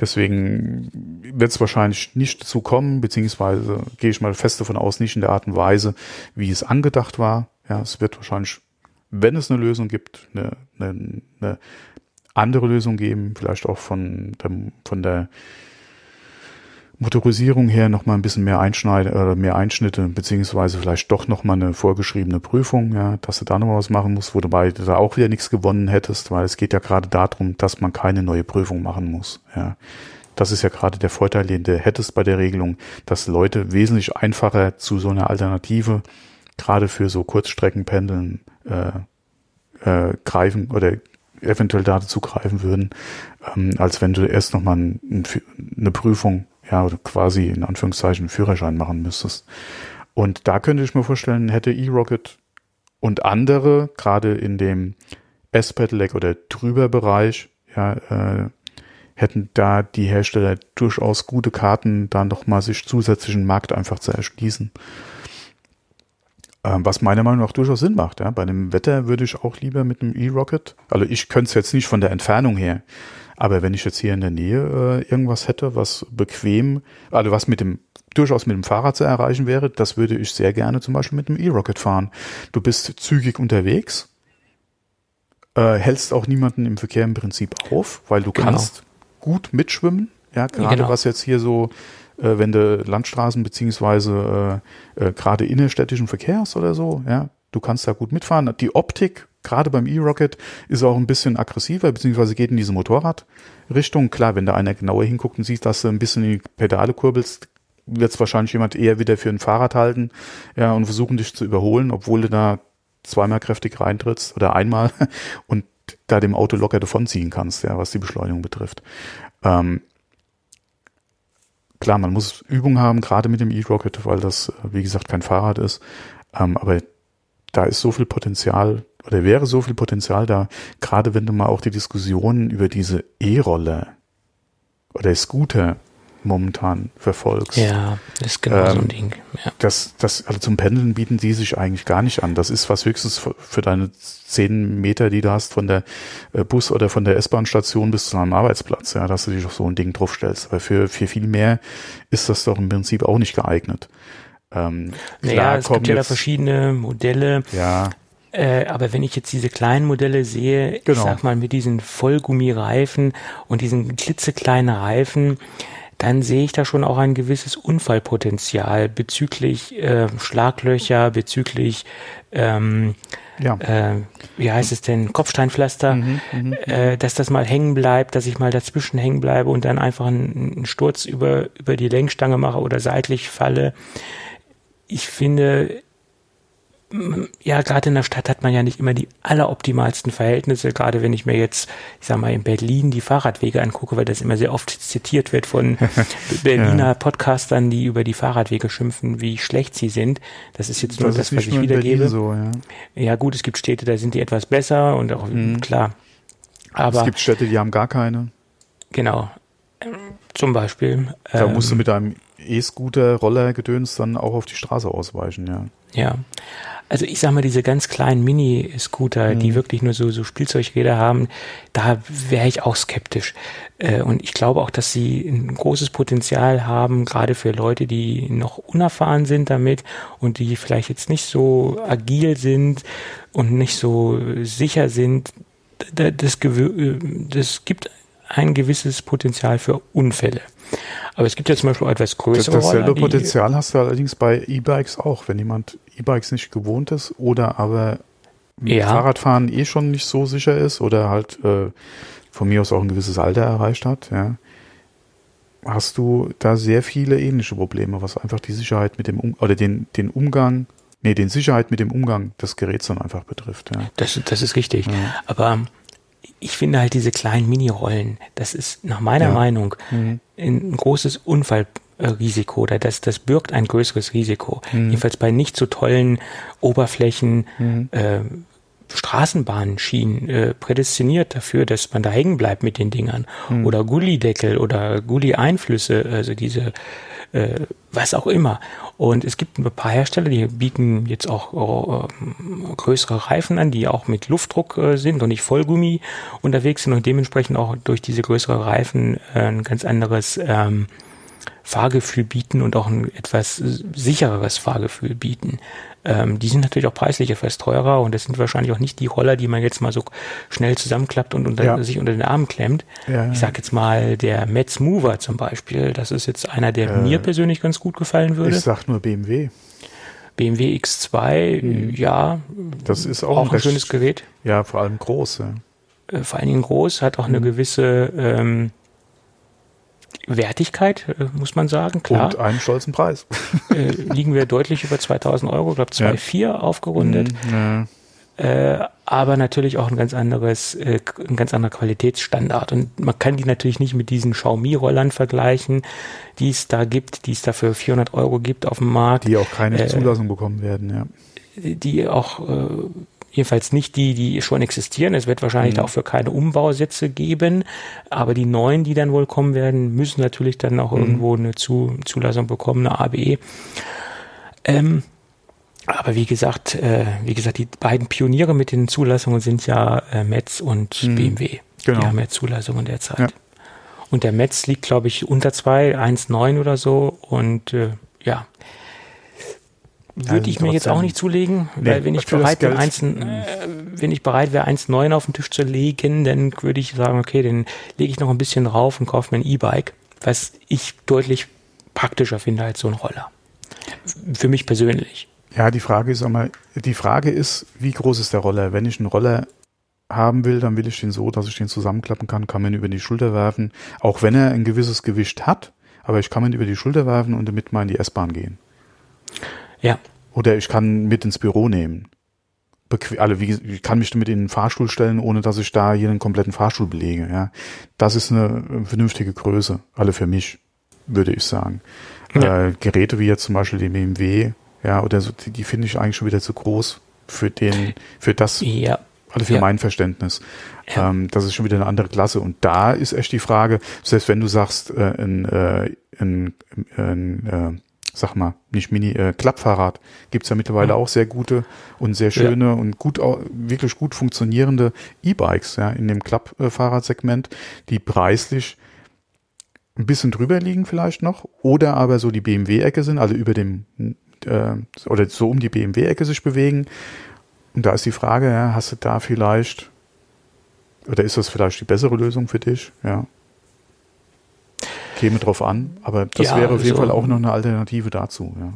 Deswegen wird es wahrscheinlich nicht dazu kommen, beziehungsweise gehe ich mal fest davon aus, nicht in der Art und Weise, wie es angedacht war. Ja, es wird wahrscheinlich, wenn es eine Lösung gibt, eine, eine, eine andere Lösung geben, vielleicht auch von der, von der Motorisierung her noch mal ein bisschen mehr Einschneide oder mehr Einschnitte, beziehungsweise vielleicht doch noch mal eine vorgeschriebene Prüfung, ja, dass du da noch was machen musst, wo du bei da auch wieder nichts gewonnen hättest, weil es geht ja gerade darum, dass man keine neue Prüfung machen muss, ja. Das ist ja gerade der Vorteil, den du hättest bei der Regelung, dass Leute wesentlich einfacher zu so einer Alternative, gerade für so Kurzstreckenpendeln, äh, äh, greifen oder eventuell dazu greifen würden, ähm, als wenn du erst nochmal ein, eine Prüfung ja, quasi in Anführungszeichen Führerschein machen müsstest. Und da könnte ich mir vorstellen, hätte E-Rocket und andere, gerade in dem S-Pedelec oder drüber Bereich, ja, äh, hätten da die Hersteller durchaus gute Karten, da nochmal sich zusätzlichen Markt einfach zu erschließen. Ähm, was meiner Meinung nach durchaus Sinn macht. Ja. Bei dem Wetter würde ich auch lieber mit einem E-Rocket, also ich könnte es jetzt nicht von der Entfernung her, aber wenn ich jetzt hier in der Nähe äh, irgendwas hätte, was bequem, also was mit dem durchaus mit dem Fahrrad zu erreichen wäre, das würde ich sehr gerne zum Beispiel mit dem E-Rocket fahren. Du bist zügig unterwegs, äh, hältst auch niemanden im Verkehr im Prinzip auf, weil du genau. kannst gut mitschwimmen. Ja, gerade genau. was jetzt hier so, äh, wenn du Landstraßen beziehungsweise äh, äh, gerade innerstädtischen Verkehrs oder so, ja, du kannst da gut mitfahren. Die Optik, gerade beim E-Rocket, ist auch ein bisschen aggressiver, beziehungsweise geht in diese Motorradrichtung. Klar, wenn da einer genauer hinguckt und sieht, dass du ein bisschen in die Pedale kurbelst, wird es wahrscheinlich jemand eher wieder für ein Fahrrad halten, ja, und versuchen dich zu überholen, obwohl du da zweimal kräftig reintrittst oder einmal <laughs> und da dem Auto locker davonziehen kannst, ja, was die Beschleunigung betrifft. Ähm, klar, man muss Übung haben, gerade mit dem E-Rocket, weil das, wie gesagt, kein Fahrrad ist. Ähm, aber da ist so viel Potenzial oder wäre so viel Potenzial da, gerade wenn du mal auch die Diskussionen über diese E-Rolle oder Scooter momentan verfolgst. Ja, das ist genau ähm, so ein ähm, Ding. Ja. Das, das, also zum Pendeln bieten die sich eigentlich gar nicht an. Das ist was höchstens für deine zehn Meter, die du hast von der äh, Bus- oder von der S-Bahn-Station bis zu einem Arbeitsplatz, ja, dass du dich auf so ein Ding draufstellst. Aber für, für viel mehr ist das doch im Prinzip auch nicht geeignet. Ähm, naja, es gibt ja da verschiedene Modelle. Ja. Äh, aber wenn ich jetzt diese kleinen Modelle sehe, genau. ich sag mal mit diesen Vollgummireifen und diesen klitzekleinen Reifen, dann sehe ich da schon auch ein gewisses Unfallpotenzial bezüglich äh, Schlaglöcher, bezüglich ähm, ja. äh, wie heißt es denn, Kopfsteinpflaster, mhm, mhm, äh, dass das mal hängen bleibt, dass ich mal dazwischen hängen bleibe und dann einfach einen, einen Sturz über, über die Lenkstange mache oder seitlich falle. Ich finde, ja, gerade in der Stadt hat man ja nicht immer die alleroptimalsten Verhältnisse, gerade wenn ich mir jetzt, ich sag mal, in Berlin die Fahrradwege angucke, weil das immer sehr oft zitiert wird von <laughs> Berliner ja. Podcastern, die über die Fahrradwege schimpfen, wie schlecht sie sind. Das ist jetzt nur das, das was ich wiedergebe. So, ja. ja. gut, es gibt Städte, da sind die etwas besser und auch mhm. klar. Aber es gibt Städte, die haben gar keine. Genau. Zum Beispiel. Da musst du ähm, mit deinem E-Scooter, Roller, Gedöns dann auch auf die Straße ausweichen, ja. Ja. Also ich sag mal, diese ganz kleinen Mini-Scooter, mhm. die wirklich nur so, so Spielzeugräder haben, da wäre ich auch skeptisch. Äh, und ich glaube auch, dass sie ein großes Potenzial haben, gerade für Leute, die noch unerfahren sind damit und die vielleicht jetzt nicht so agil sind und nicht so sicher sind. Das, das gibt ein gewisses Potenzial für Unfälle. Aber es gibt ja zum Beispiel etwas größere das, Dasselbe Roller, Potenzial hast du allerdings bei E-Bikes auch. Wenn jemand E-Bikes nicht gewohnt ist oder aber mit ja. Fahrradfahren eh schon nicht so sicher ist oder halt äh, von mir aus auch ein gewisses Alter erreicht hat, ja, hast du da sehr viele ähnliche Probleme, was einfach die Sicherheit mit dem um oder den, den Umgang, nee, den Sicherheit mit dem Umgang des Geräts dann einfach betrifft. Ja. Das, das ist richtig. Ja. Aber ich finde halt diese kleinen Mini-Rollen, das ist nach meiner ja. Meinung mhm. Ein großes Unfallrisiko oder das, das birgt ein größeres Risiko. Mhm. Jedenfalls bei nicht so tollen Oberflächen, mhm. äh, Straßenbahnschienen äh, prädestiniert dafür, dass man da hängen bleibt mit den Dingern. Mhm. Oder Gullideckel oder Gulli-Einflüsse, also diese äh, was auch immer. Und es gibt ein paar Hersteller, die bieten jetzt auch äh, größere Reifen an, die auch mit Luftdruck äh, sind und nicht Vollgummi unterwegs sind und dementsprechend auch durch diese größeren Reifen äh, ein ganz anderes ähm, Fahrgefühl bieten und auch ein etwas sichereres Fahrgefühl bieten. Ähm, die sind natürlich auch preislich etwas teurer und das sind wahrscheinlich auch nicht die Roller, die man jetzt mal so schnell zusammenklappt und unter, ja. sich unter den Arm klemmt. Ja, ich sag jetzt mal, der Metz Mover zum Beispiel, das ist jetzt einer, der äh, mir persönlich ganz gut gefallen würde. Ich sag nur BMW. BMW X2, mhm. ja. Das ist auch, auch ein, schönes Gerät. Ja, vor allem groß. Ja. Äh, vor allen Dingen groß, hat auch mhm. eine gewisse ähm, Wertigkeit, äh, muss man sagen, klar. Und einen stolzen Preis. <laughs> äh, liegen wir deutlich über 2000 Euro, ich glaube 2,4 ja. aufgerundet. Mhm, ja. äh, aber natürlich auch ein ganz anderes, äh, ein ganz anderer Qualitätsstandard. Und man kann die natürlich nicht mit diesen Xiaomi-Rollern vergleichen, die es da gibt, die es da für 400 Euro gibt auf dem Markt. Die auch keine äh, Zulassung bekommen werden, ja. Die auch äh, Jedenfalls nicht die, die schon existieren. Es wird wahrscheinlich mhm. auch für keine Umbausätze geben. Aber die neuen, die dann wohl kommen werden, müssen natürlich dann auch mhm. irgendwo eine Zu Zulassung bekommen, eine ABE. Ähm, aber wie gesagt, äh, wie gesagt, die beiden Pioniere mit den Zulassungen sind ja äh, Metz und mhm. BMW. Genau. Die haben ja Zulassungen derzeit. Ja. Und der Metz liegt, glaube ich, unter 2, 1,9 oder so. Und äh, würde ich mir jetzt auch nicht zulegen, nee, weil wenn ich bereit bin, 1, äh, wenn ich bereit wäre, 1,9 auf den Tisch zu legen, dann würde ich sagen, okay, dann lege ich noch ein bisschen drauf und kaufe mir ein E-Bike, was ich deutlich praktischer finde als so ein Roller. Für mich persönlich. Ja, die Frage ist einmal, die Frage ist, wie groß ist der Roller? Wenn ich einen Roller haben will, dann will ich den so, dass ich den zusammenklappen kann, kann man ihn über die Schulter werfen, auch wenn er ein gewisses Gewicht hat, aber ich kann ihn über die Schulter werfen und damit mal in die S-Bahn gehen. Ja. Oder ich kann mit ins Büro nehmen. Bequ also wie, ich kann mich damit in den Fahrstuhl stellen, ohne dass ich da hier einen kompletten Fahrstuhl belege. Ja, das ist eine vernünftige Größe, alle für mich, würde ich sagen. Ja. Äh, Geräte wie jetzt zum Beispiel die BMW, ja, oder so, die, die finde ich eigentlich schon wieder zu groß für den, für das, ja. also für ja. mein Verständnis. Ja. Ähm, das ist schon wieder eine andere Klasse. Und da ist echt die Frage, selbst wenn du sagst, äh, ein, äh, ein, ein äh, sag mal, nicht Mini, äh, Klappfahrrad gibt's ja mittlerweile mhm. auch sehr gute und sehr schöne ja. und gut, wirklich gut funktionierende E-Bikes, ja, in dem Klappfahrradsegment, die preislich ein bisschen drüber liegen vielleicht noch oder aber so die BMW-Ecke sind, also über dem, äh, oder so um die BMW-Ecke sich bewegen. Und da ist die Frage, ja, hast du da vielleicht, oder ist das vielleicht die bessere Lösung für dich? Ja käme drauf an, aber das ja, wäre auf jeden so Fall auch noch eine Alternative dazu, ja.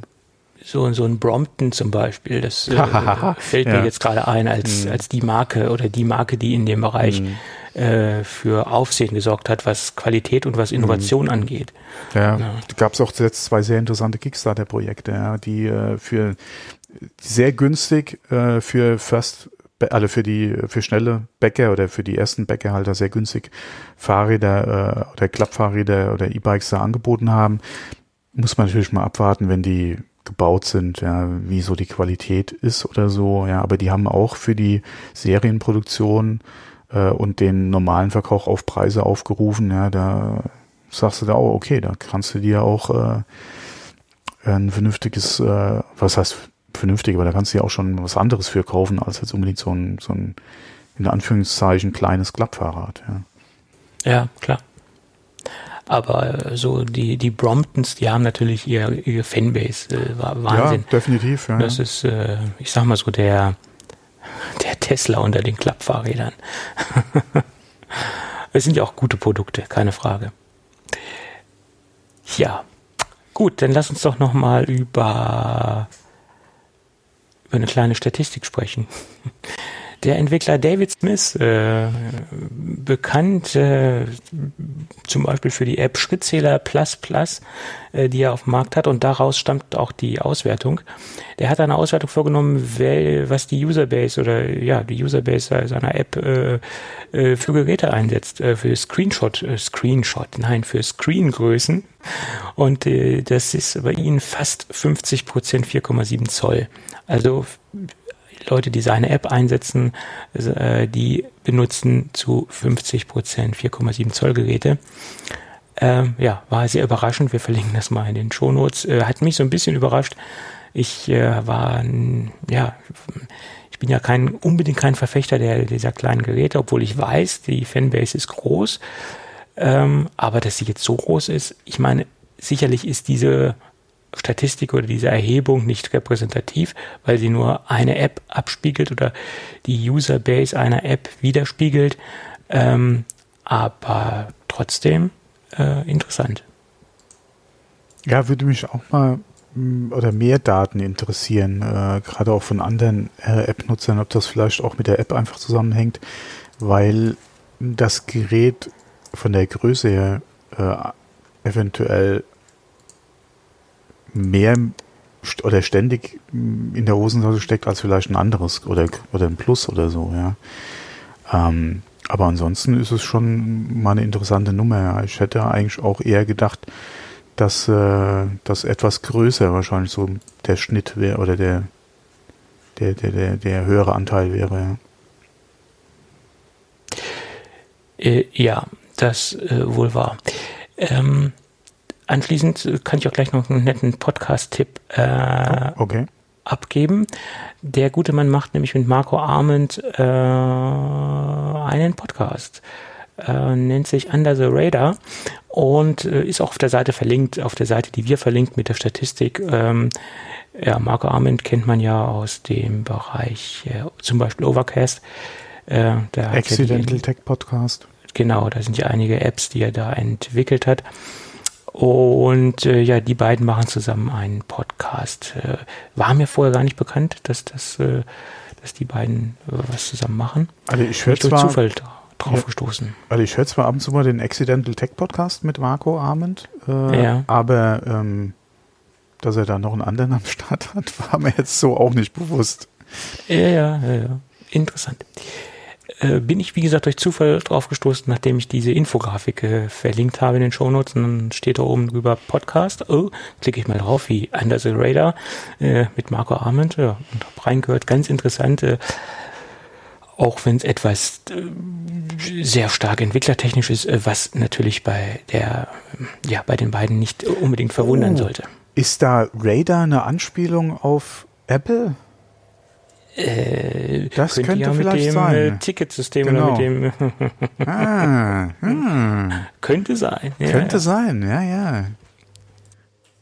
So, so ein Brompton zum Beispiel, das äh, <laughs> fällt ja. mir jetzt gerade ein als, mhm. als die Marke oder die Marke, die in dem Bereich mhm. äh, für Aufsehen gesorgt hat, was Qualität und was mhm. Innovation mhm. angeht. Ja, ja. gab es auch jetzt zwei sehr interessante Kickstarter-Projekte, die äh, für sehr günstig äh, für First alle für die für schnelle Bäcker oder für die ersten Bäckerhalter sehr günstig Fahrräder äh, oder Klappfahrräder oder E-Bikes da angeboten haben. Muss man natürlich mal abwarten, wenn die gebaut sind, ja, wie so die Qualität ist oder so, ja, aber die haben auch für die Serienproduktion äh, und den normalen Verkauf auf Preise aufgerufen, ja, da sagst du da auch, okay, da kannst du dir auch äh, ein vernünftiges, äh, was heißt vernünftig, aber da kannst du ja auch schon was anderes für kaufen, als jetzt unbedingt so ein, so ein in Anführungszeichen kleines Klappfahrrad. Ja, ja klar. Aber äh, so die, die Bromptons, die haben natürlich ihr, ihr Fanbase. Äh, Wahnsinn. Ja, definitiv. Ja, das ist, äh, ich sag mal so, der, der Tesla unter den Klappfahrrädern. <laughs> Es sind ja auch gute Produkte, keine Frage. Ja, gut, dann lass uns doch noch mal über über eine kleine Statistik sprechen. Der Entwickler David Smith, äh, bekannt äh, zum Beispiel für die App Schrittzähler Plus Plus, äh, die er auf dem Markt hat und daraus stammt auch die Auswertung. Der hat eine Auswertung vorgenommen, wel, was die Userbase oder ja die Userbase seiner App äh, äh, für Geräte einsetzt, äh, für Screenshot, äh, Screenshot, nein, für Screengrößen. Und äh, das ist bei ihnen fast 50 Prozent 4,7 Zoll. Also Leute, die seine App einsetzen, äh, die benutzen zu 50 Prozent 4,7 Zoll Geräte. Ähm, ja, war sehr überraschend. Wir verlinken das mal in den Shownotes. Äh, hat mich so ein bisschen überrascht. Ich äh, war, ja, ich bin ja kein, unbedingt kein Verfechter der, dieser kleinen Geräte, obwohl ich weiß, die Fanbase ist groß. Ähm, aber dass sie jetzt so groß ist, ich meine, sicherlich ist diese Statistik oder diese Erhebung nicht repräsentativ, weil sie nur eine App abspiegelt oder die Userbase einer App widerspiegelt. Ähm, aber trotzdem äh, interessant. Ja, würde mich auch mal mm, oder mehr Daten interessieren, äh, gerade auch von anderen äh, App-Nutzern, ob das vielleicht auch mit der App einfach zusammenhängt, weil das Gerät von der Größe her äh, eventuell mehr oder ständig in der Hosentasche steckt als vielleicht ein anderes oder, oder ein Plus oder so, ja. Ähm, aber ansonsten ist es schon mal eine interessante Nummer. Ja. Ich hätte eigentlich auch eher gedacht, dass äh, das etwas größer wahrscheinlich so der Schnitt wäre oder der der, der, der, der höhere Anteil wäre. Äh, ja, das äh, wohl wahr. Ähm, anschließend kann ich auch gleich noch einen netten Podcast-Tipp äh, okay. abgeben. Der gute Mann macht nämlich mit Marco Arment äh, einen Podcast. Äh, nennt sich Under the Radar und äh, ist auch auf der Seite verlinkt, auf der Seite, die wir verlinkt mit der Statistik. Ähm, ja, Marco Arment kennt man ja aus dem Bereich äh, zum Beispiel Overcast. Äh, Accidental Tech Podcast. Genau, da sind ja einige Apps, die er da entwickelt hat. Und äh, ja, die beiden machen zusammen einen Podcast. Äh, war mir vorher gar nicht bekannt, dass das, äh, dass die beiden äh, was zusammen machen. Also ich höre zwar Zufall drauf ja, gestoßen. Also ich höre zwar ab und zu mal den Accidental Tech Podcast mit Marco Arment, äh, ja. aber ähm, dass er da noch einen anderen am Start hat, <laughs> war mir jetzt so auch nicht bewusst. Ja, ja, ja, ja. Interessant. Äh, bin ich, wie gesagt, durch Zufall drauf gestoßen, nachdem ich diese Infografik äh, verlinkt habe in den Shownotes und dann steht da oben drüber Podcast. Oh, klicke ich mal drauf, wie Under the Radar äh, mit Marco Arment. Ja, und hab reingehört, ganz interessant. Äh, auch wenn es etwas äh, sehr stark entwicklertechnisch ist, äh, was natürlich bei der, ja, bei den beiden nicht unbedingt verwundern oh. sollte. Ist da Radar eine Anspielung auf Apple? Äh, das könnte, ja vielleicht mit dem sein. Äh, Ticketsystem genau. oder mit dem. <laughs> ah, hm. <laughs> Könnte sein. Ja, könnte ja. sein, ja, ja.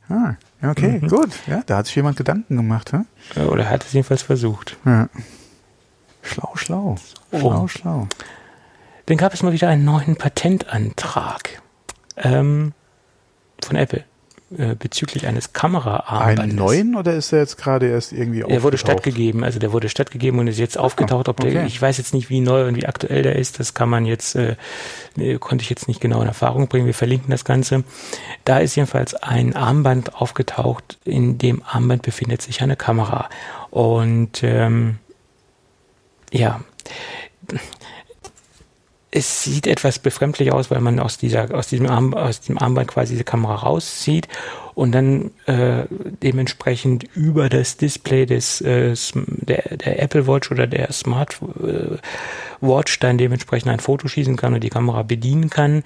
Ah, okay, mhm. gut. Ja, da hat sich jemand Gedanken gemacht, hm? Oder hat es jedenfalls versucht. Ja. Schlau, schlau. Oh. Schlau, schlau. Dann gab es mal wieder einen neuen Patentantrag ähm, von Apple. Äh, bezüglich eines Kameraarmbandes. Einen neuen oder ist er jetzt gerade erst irgendwie aufgetaucht? Der wurde stattgegeben, also der wurde stattgegeben und ist jetzt aufgetaucht. Ob okay. der, ich weiß jetzt nicht, wie neu und wie aktuell der ist. Das kann man jetzt, äh, konnte ich jetzt nicht genau in Erfahrung bringen. Wir verlinken das Ganze. Da ist jedenfalls ein Armband aufgetaucht. In dem Armband befindet sich eine Kamera. Und ähm, ja, es sieht etwas befremdlich aus, weil man aus dieser, aus diesem Arm, aus dem Armband quasi diese Kamera rauszieht und dann äh, dementsprechend über das Display des äh, der, der Apple Watch oder der Smart äh, Watch dann dementsprechend ein Foto schießen kann und die Kamera bedienen kann.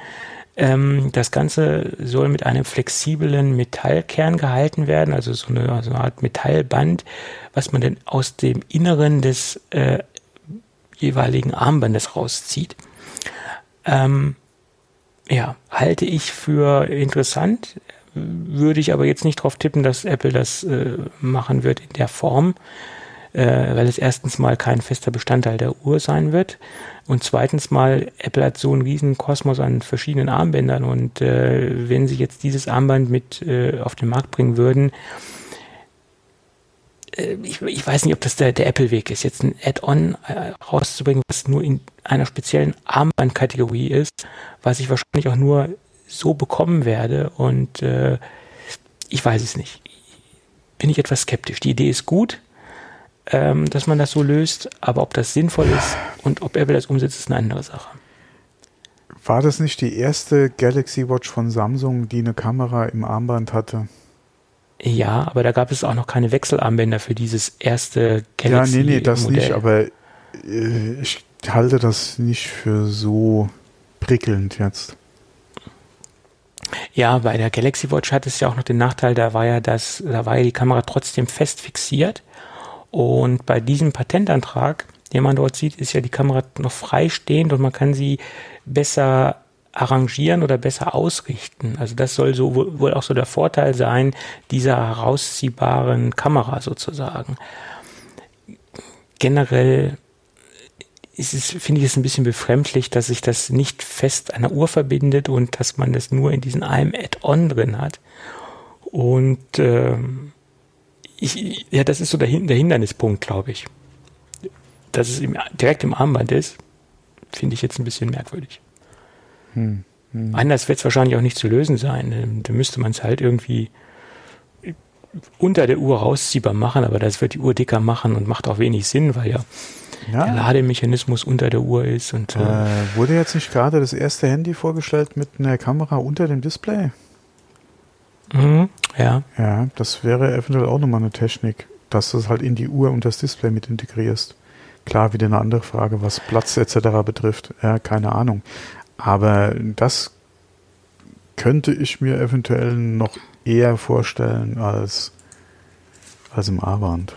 Ähm, das Ganze soll mit einem flexiblen Metallkern gehalten werden, also so eine, also eine Art Metallband, was man denn aus dem Inneren des äh, jeweiligen Armbandes rauszieht. Ähm, ja, halte ich für interessant, würde ich aber jetzt nicht darauf tippen, dass Apple das äh, machen wird in der Form, äh, weil es erstens mal kein fester Bestandteil der Uhr sein wird und zweitens mal, Apple hat so einen riesen Kosmos an verschiedenen Armbändern und äh, wenn sie jetzt dieses Armband mit äh, auf den Markt bringen würden, ich, ich, weiß nicht, ob das der, der Apple-Weg ist, jetzt ein Add-on äh, rauszubringen, was nur in einer speziellen Armbandkategorie ist, was ich wahrscheinlich auch nur so bekommen werde und äh, ich weiß es nicht. Bin ich etwas skeptisch. Die Idee ist gut, ähm, dass man das so löst, aber ob das sinnvoll ist und ob Apple das umsetzt, ist eine andere Sache. War das nicht die erste Galaxy Watch von Samsung, die eine Kamera im Armband hatte? Ja, aber da gab es auch noch keine Wechselarmbänder für dieses erste Galaxy. Ja, nee, nee, das Modell. nicht, aber äh, ich halte das nicht für so prickelnd jetzt. Ja, bei der Galaxy Watch hat es ja auch noch den Nachteil, da war ja das, da war ja die Kamera trotzdem fest fixiert. Und bei diesem Patentantrag, den man dort sieht, ist ja die Kamera noch freistehend und man kann sie besser arrangieren oder besser ausrichten. Also das soll so wohl auch so der Vorteil sein dieser herausziehbaren Kamera sozusagen. Generell ist es, finde ich es ein bisschen befremdlich, dass sich das nicht fest an der Uhr verbindet und dass man das nur in diesem einem Add-on drin hat. Und ähm, ich, ja, das ist so der, der Hindernispunkt, glaube ich. Dass es im, direkt im Armband ist, finde ich jetzt ein bisschen merkwürdig. Hm, hm. Anders wird es wahrscheinlich auch nicht zu lösen sein. Ähm, da müsste man es halt irgendwie unter der Uhr rausziehbar machen, aber das wird die Uhr dicker machen und macht auch wenig Sinn, weil ja, ja. der Lademechanismus unter der Uhr ist. Und, äh, äh, wurde jetzt nicht gerade das erste Handy vorgestellt mit einer Kamera unter dem Display? Mhm, ja. Ja, das wäre eventuell auch nochmal eine Technik, dass du es halt in die Uhr und das Display mit integrierst. Klar, wieder eine andere Frage, was Platz etc. betrifft. Ja, keine Ahnung. Aber das könnte ich mir eventuell noch eher vorstellen als, als im Armband.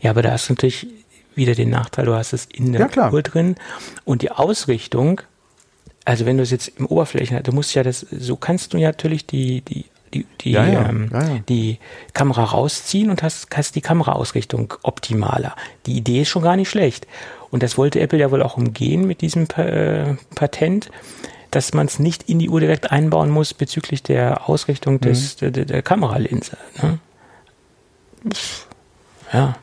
Ja, aber da hast du natürlich wieder den Nachteil, du hast es in der Ja, Uhr drin und die Ausrichtung, also wenn du es jetzt im Oberflächen, du musst ja das, so kannst du ja natürlich die, die, die, die, Ja, ja, ähm, ja, die Kamera rausziehen und hast, hast die Kameraausrichtung optimaler. Die Idee ist schon gar nicht schlecht. Und das wollte Apple ja wohl auch umgehen mit diesem äh, Patent, dass man es nicht in die Uhr direkt einbauen muss bezüglich der Ausrichtung des, Mhm. der, der Kameralinse. Ne? Ja.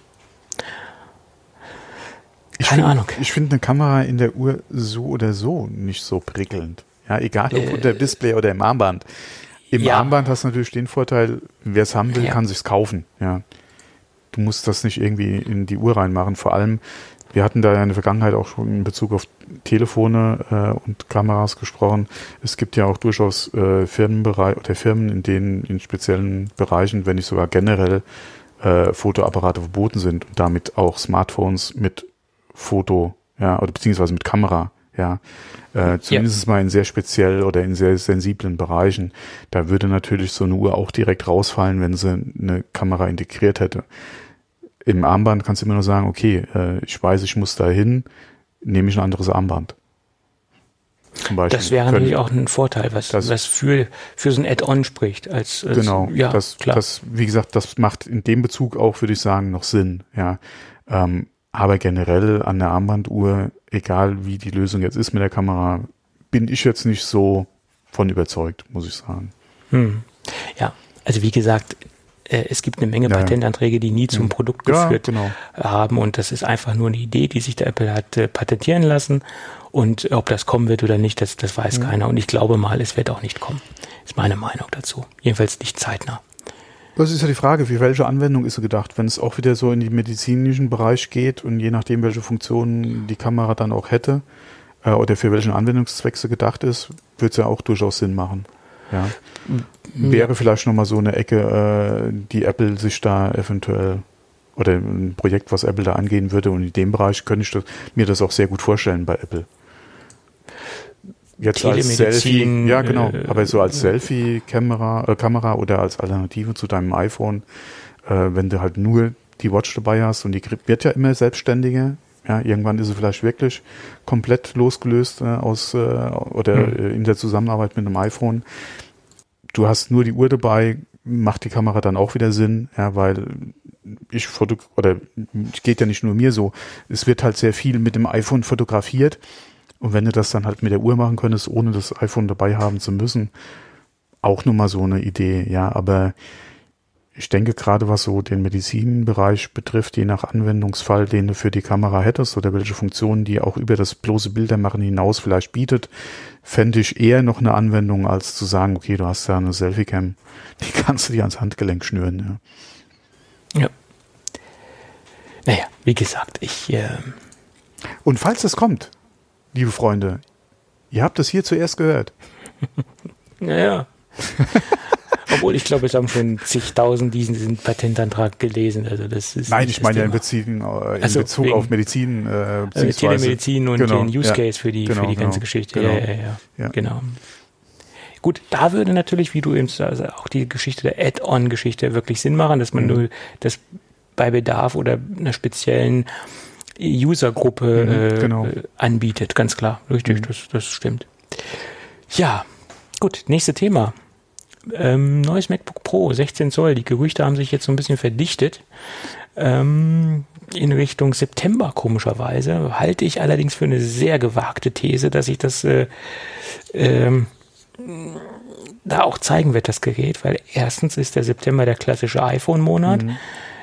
Ich Keine find, Ahnung. Ich finde eine Kamera in der Uhr so oder so nicht so prickelnd. Ja, egal ob Äh, unter Display oder im Armband. Im ja. Armband hast du natürlich den Vorteil, wer es haben will, Ja. kann sich's kaufen. Ja. Du musst das nicht irgendwie in die Uhr reinmachen. Vor allem, wir hatten da ja in der Vergangenheit auch schon in Bezug auf Telefone äh, und Kameras gesprochen. Es gibt ja auch durchaus äh, Firmenbereich oder Firmen, in denen in speziellen Bereichen, wenn nicht sogar generell, äh, Fotoapparate verboten sind und damit auch Smartphones mit Foto, ja, oder beziehungsweise mit Kamera, ja. Äh, zumindest mal in sehr speziell oder in sehr sensiblen Bereichen. Da würde natürlich so eine Uhr auch direkt rausfallen, wenn sie eine Kamera integriert hätte. Im Armband kannst du immer nur sagen, okay, äh, ich weiß, ich muss da hin, nehme ich ein anderes Armband. Zum Beispiel. Das wäre natürlich auch ein Vorteil, was, Das- was für, für so ein Add-on spricht. Als, als, Genau, ja, das, klar. das, wie gesagt, das macht in dem Bezug auch, würde ich sagen, noch Sinn, ja. Ähm, aber generell an der Armbanduhr, egal wie die Lösung jetzt ist mit der Kamera, bin ich jetzt nicht so von überzeugt, muss ich sagen. Hm. Ja, also wie gesagt, äh, es gibt eine Menge Ja, ja. Patentanträge, die nie zum Hm. Produkt Ja, geführt genau. haben und das ist einfach nur eine Idee, die sich der Apple hat äh, patentieren lassen und ob das kommen wird oder nicht, das, das weiß Hm. keiner und ich glaube mal, es wird auch nicht kommen. Ist meine Meinung dazu. Jedenfalls nicht zeitnah. Das ist ja die Frage, für welche Anwendung ist sie gedacht? Wenn es auch wieder so in den medizinischen Bereich geht und je nachdem, welche Funktionen die Kamera dann auch hätte äh, oder für welchen Anwendungszweck sie gedacht ist, wird es ja auch durchaus Sinn machen. Ja. Wäre vielleicht nochmal so eine Ecke, äh, die Apple sich da eventuell oder ein Projekt, was Apple da angehen würde und in dem Bereich könnte ich das, mir das auch sehr gut vorstellen bei Apple. Jetzt als Selfie, ja genau, äh, aber so als Selfie-Kamera äh, Kamera oder als Alternative zu deinem iPhone, äh, wenn du halt nur die Watch dabei hast und die Grip wird ja immer selbstständiger, ja, irgendwann ist sie vielleicht wirklich komplett losgelöst äh, aus äh, oder Hm. äh, in der Zusammenarbeit mit einem iPhone. Du hast nur die Uhr dabei, macht die Kamera dann auch wieder Sinn, ja, weil ich foto oder geht ja nicht nur mir so, es wird halt sehr viel mit dem iPhone fotografiert und wenn du das dann halt mit der Uhr machen könntest, ohne das iPhone dabei haben zu müssen, auch nur mal so eine Idee, ja, aber ich denke gerade, was so den Medizinbereich betrifft, je nach Anwendungsfall, den du für die Kamera hättest oder welche Funktionen die auch über das bloße Bildermachen hinaus vielleicht bietet, fände ich eher noch eine Anwendung, als zu sagen, okay, du hast da eine Selfie-Cam, <laughs> die kannst du dir ans Handgelenk schnüren. Ja. Ja. Naja, wie gesagt, ich, äh, Und falls es kommt, liebe Freunde, ihr habt es hier zuerst gehört. <laughs> naja. <laughs> Obwohl, ich glaube, es haben schon zigtausend diesen, diesen Patentantrag gelesen. Also das ist Nein, ich meine ja in, Beziehung, äh, in so, Bezug wegen- auf Medizin, äh, beziehungsweise Telemedizin und Genau, den Use ja. Case für die, Genau, für die ganze genau, Geschichte. genau. Ja, ja, ja, Ja. Genau. Gut, da würde natürlich, wie du eben also auch die Geschichte der Add-on-Geschichte wirklich Sinn machen, dass man Mhm. nur das bei Bedarf oder einer speziellen Usergruppe Mhm, äh, genau. anbietet. Ganz klar, richtig, Mhm. das, das stimmt. Ja, gut, nächstes Thema. Ähm, neues MacBook Pro, 16 Zoll. Die Gerüchte haben sich jetzt so ein bisschen verdichtet. Ähm, in Richtung September komischerweise. Halte ich allerdings für eine sehr gewagte These, dass sich das äh, ähm, da auch zeigen wird, das Gerät, weil erstens ist der September der klassische iPhone-Monat.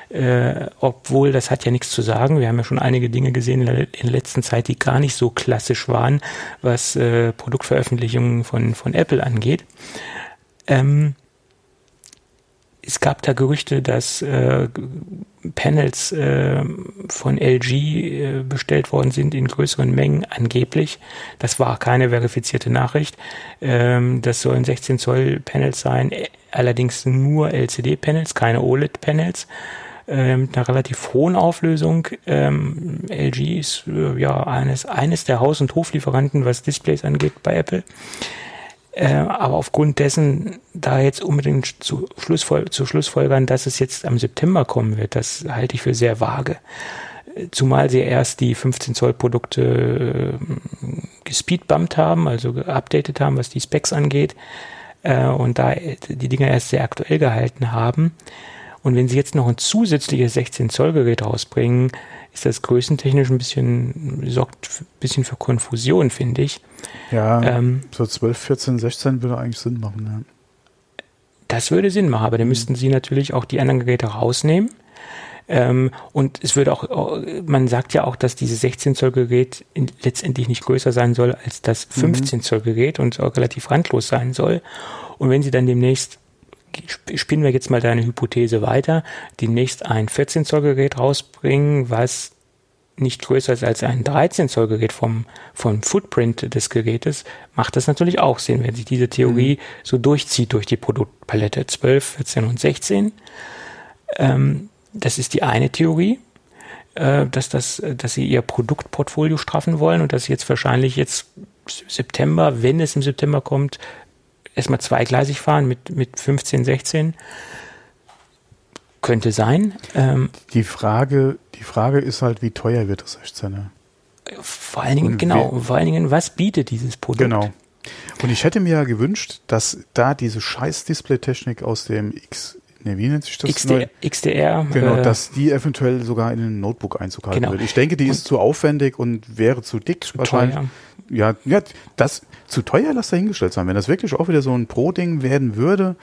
Äh, obwohl das hat ja nichts zu sagen. Wir haben ja schon einige Dinge gesehen in der, letzten Zeit, die gar nicht so klassisch waren, was äh, Produktveröffentlichungen von, von Apple angeht. Ähm, es gab da Gerüchte, dass äh, Panels äh, von LG äh, bestellt worden sind in größeren Mengen angeblich. Das war keine verifizierte Nachricht. Ähm, das sollen 16 Zoll Panels sein, äh, allerdings nur LCD-Panels, keine OLED-Panels. Mit einer relativ hohen Auflösung. Ähm, LG ist äh, ja eines, eines der Haus- und Hoflieferanten, was Displays angeht bei Apple. Äh, aber aufgrund dessen, da jetzt unbedingt zu, Schlussfol zu Schlussfolgern, dass es jetzt am September kommen wird, das halte ich für sehr vage. Zumal sie erst die 15 Zoll Produkte äh, gespeedbumpt haben, also geupdatet haben, was die Specs angeht, äh, und da die Dinger erst sehr aktuell gehalten haben. Und wenn sie jetzt noch ein zusätzliches 16 Zoll Gerät rausbringen, ist das größentechnisch ein bisschen, sorgt ein bisschen für Konfusion, finde ich. Ja, ähm, so 12, 14, 16 würde eigentlich Sinn machen, ja. Das würde Sinn machen, aber dann müssten sie natürlich auch die anderen Geräte rausnehmen. Ähm, und es würde auch, man sagt ja auch, dass dieses 16 Zoll Gerät letztendlich nicht größer sein soll als das 15 mhm. Und auch relativ randlos sein soll. Und wenn sie dann demnächst spinnen wir jetzt mal deine Hypothese weiter, demnächst ein 14 Zoll Gerät rausbringen, was nicht größer ist als ein 13 Zoll Gerät vom, vom Footprint des Gerätes, macht das natürlich auch Sinn, wenn sich diese Theorie mhm. so durchzieht durch die Produktpalette 12, 14 und 16. Ähm, das ist die eine Theorie, äh, dass, das, dass sie ihr Produktportfolio straffen wollen und dass sie jetzt wahrscheinlich jetzt September, wenn es im September kommt, erstmal zweigleisig fahren mit, mit 15, 16. Könnte sein. Ähm, die, Frage, die Frage ist halt, wie teuer wird das 16er? Vor allen Dingen, Und genau, vor allen Dingen, was bietet dieses Produkt? Genau. Und ich hätte mir ja gewünscht, dass da diese scheiß Display-Technik aus dem X, ne, wie nennt sich das? XD, XDR. Genau, äh, dass die eventuell sogar in ein Notebook Einzug halten genau. würde. Ich denke, die und ist zu aufwendig und wäre zu dick zu wahrscheinlich. Teuer. Ja, ja, das, zu teuer, lass dahingestellt sein. Wenn das wirklich auch wieder so ein Pro-Ding werden würde,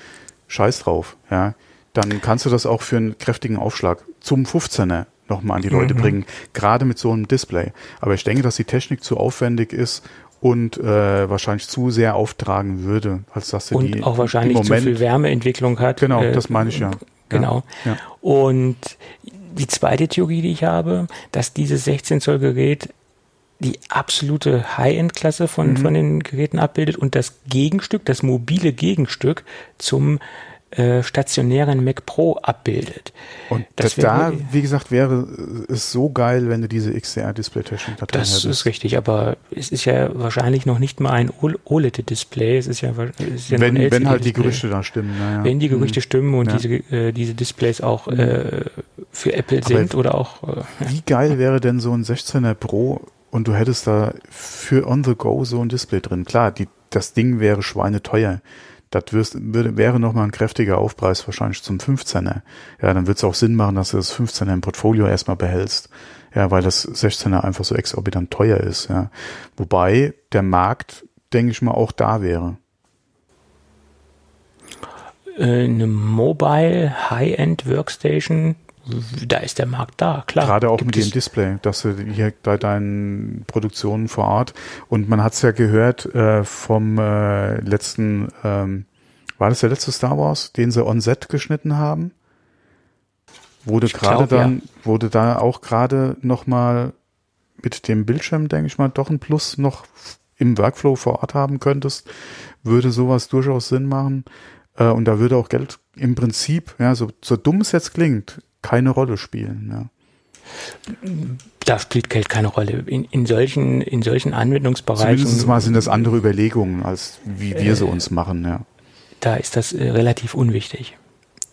scheiß drauf, ja. Dann kannst du das auch für einen kräftigen Aufschlag zum 15er nochmal an die Leute mhm. bringen, gerade mit so einem Display. Aber ich denke, dass die Technik zu aufwendig ist und äh, wahrscheinlich zu sehr auftragen würde, als dass sie und die auch wahrscheinlich Moment, zu viel Wärmeentwicklung hat. Genau, äh, das meine ich ja. Genau. Ja. Und die zweite Theorie, die ich habe, dass dieses 16 Zoll Gerät die absolute High-End-Klasse von, mhm. von den Geräten abbildet und das Gegenstück, das mobile Gegenstück zum äh, stationären Mac Pro abbildet. Und das da, wie gesagt, wäre es so geil, wenn du diese XDR-Display-Technik da drin Das hättest. ist richtig, aber es ist ja wahrscheinlich noch nicht mal ein OLED-Display. Es ist ja, es ist ja wenn, wenn halt die Gerüchte da stimmen. Naja. Wenn die Gerüchte mhm. stimmen und ja. diese, äh, diese Displays auch äh, für Apple aber sind oder auch. Äh, wie geil wäre denn so ein 16er Pro und du hättest da für on the go so ein Display drin. Klar, die, das Ding wäre schweineteuer. Das wirst, würde, wäre nochmal ein kräftiger Aufpreis wahrscheinlich zum 15er. Ja, dann wird es auch Sinn machen, dass du das 15er im Portfolio erstmal behältst. Ja, weil das 16er einfach so exorbitant teuer ist. Ja. Wobei der Markt, denke ich mal, auch da wäre. Äh, eine Mobile High-End Workstation da ist der Markt da, klar. Gerade auch Gibt mit dem Display, dass du hier bei deinen Produktionen vor Ort und man hat es ja gehört äh, vom äh, letzten, ähm, war das der letzte Star Wars, den sie on Set geschnitten haben? Wurde gerade dann, ja. wurde da auch gerade nochmal mit dem Bildschirm, denke ich mal, doch ein Plus noch im Workflow vor Ort haben könntest, würde sowas durchaus Sinn machen. Äh, und da würde auch Geld im Prinzip, ja, so, so dumm es jetzt klingt, keine Rolle spielen. Ja. Da spielt Geld keine Rolle. In, in, solchen, in solchen Anwendungsbereichen. Zumindest mal sind das andere Überlegungen, als wie wir äh, sie uns machen. Ja. Da ist das äh, relativ unwichtig.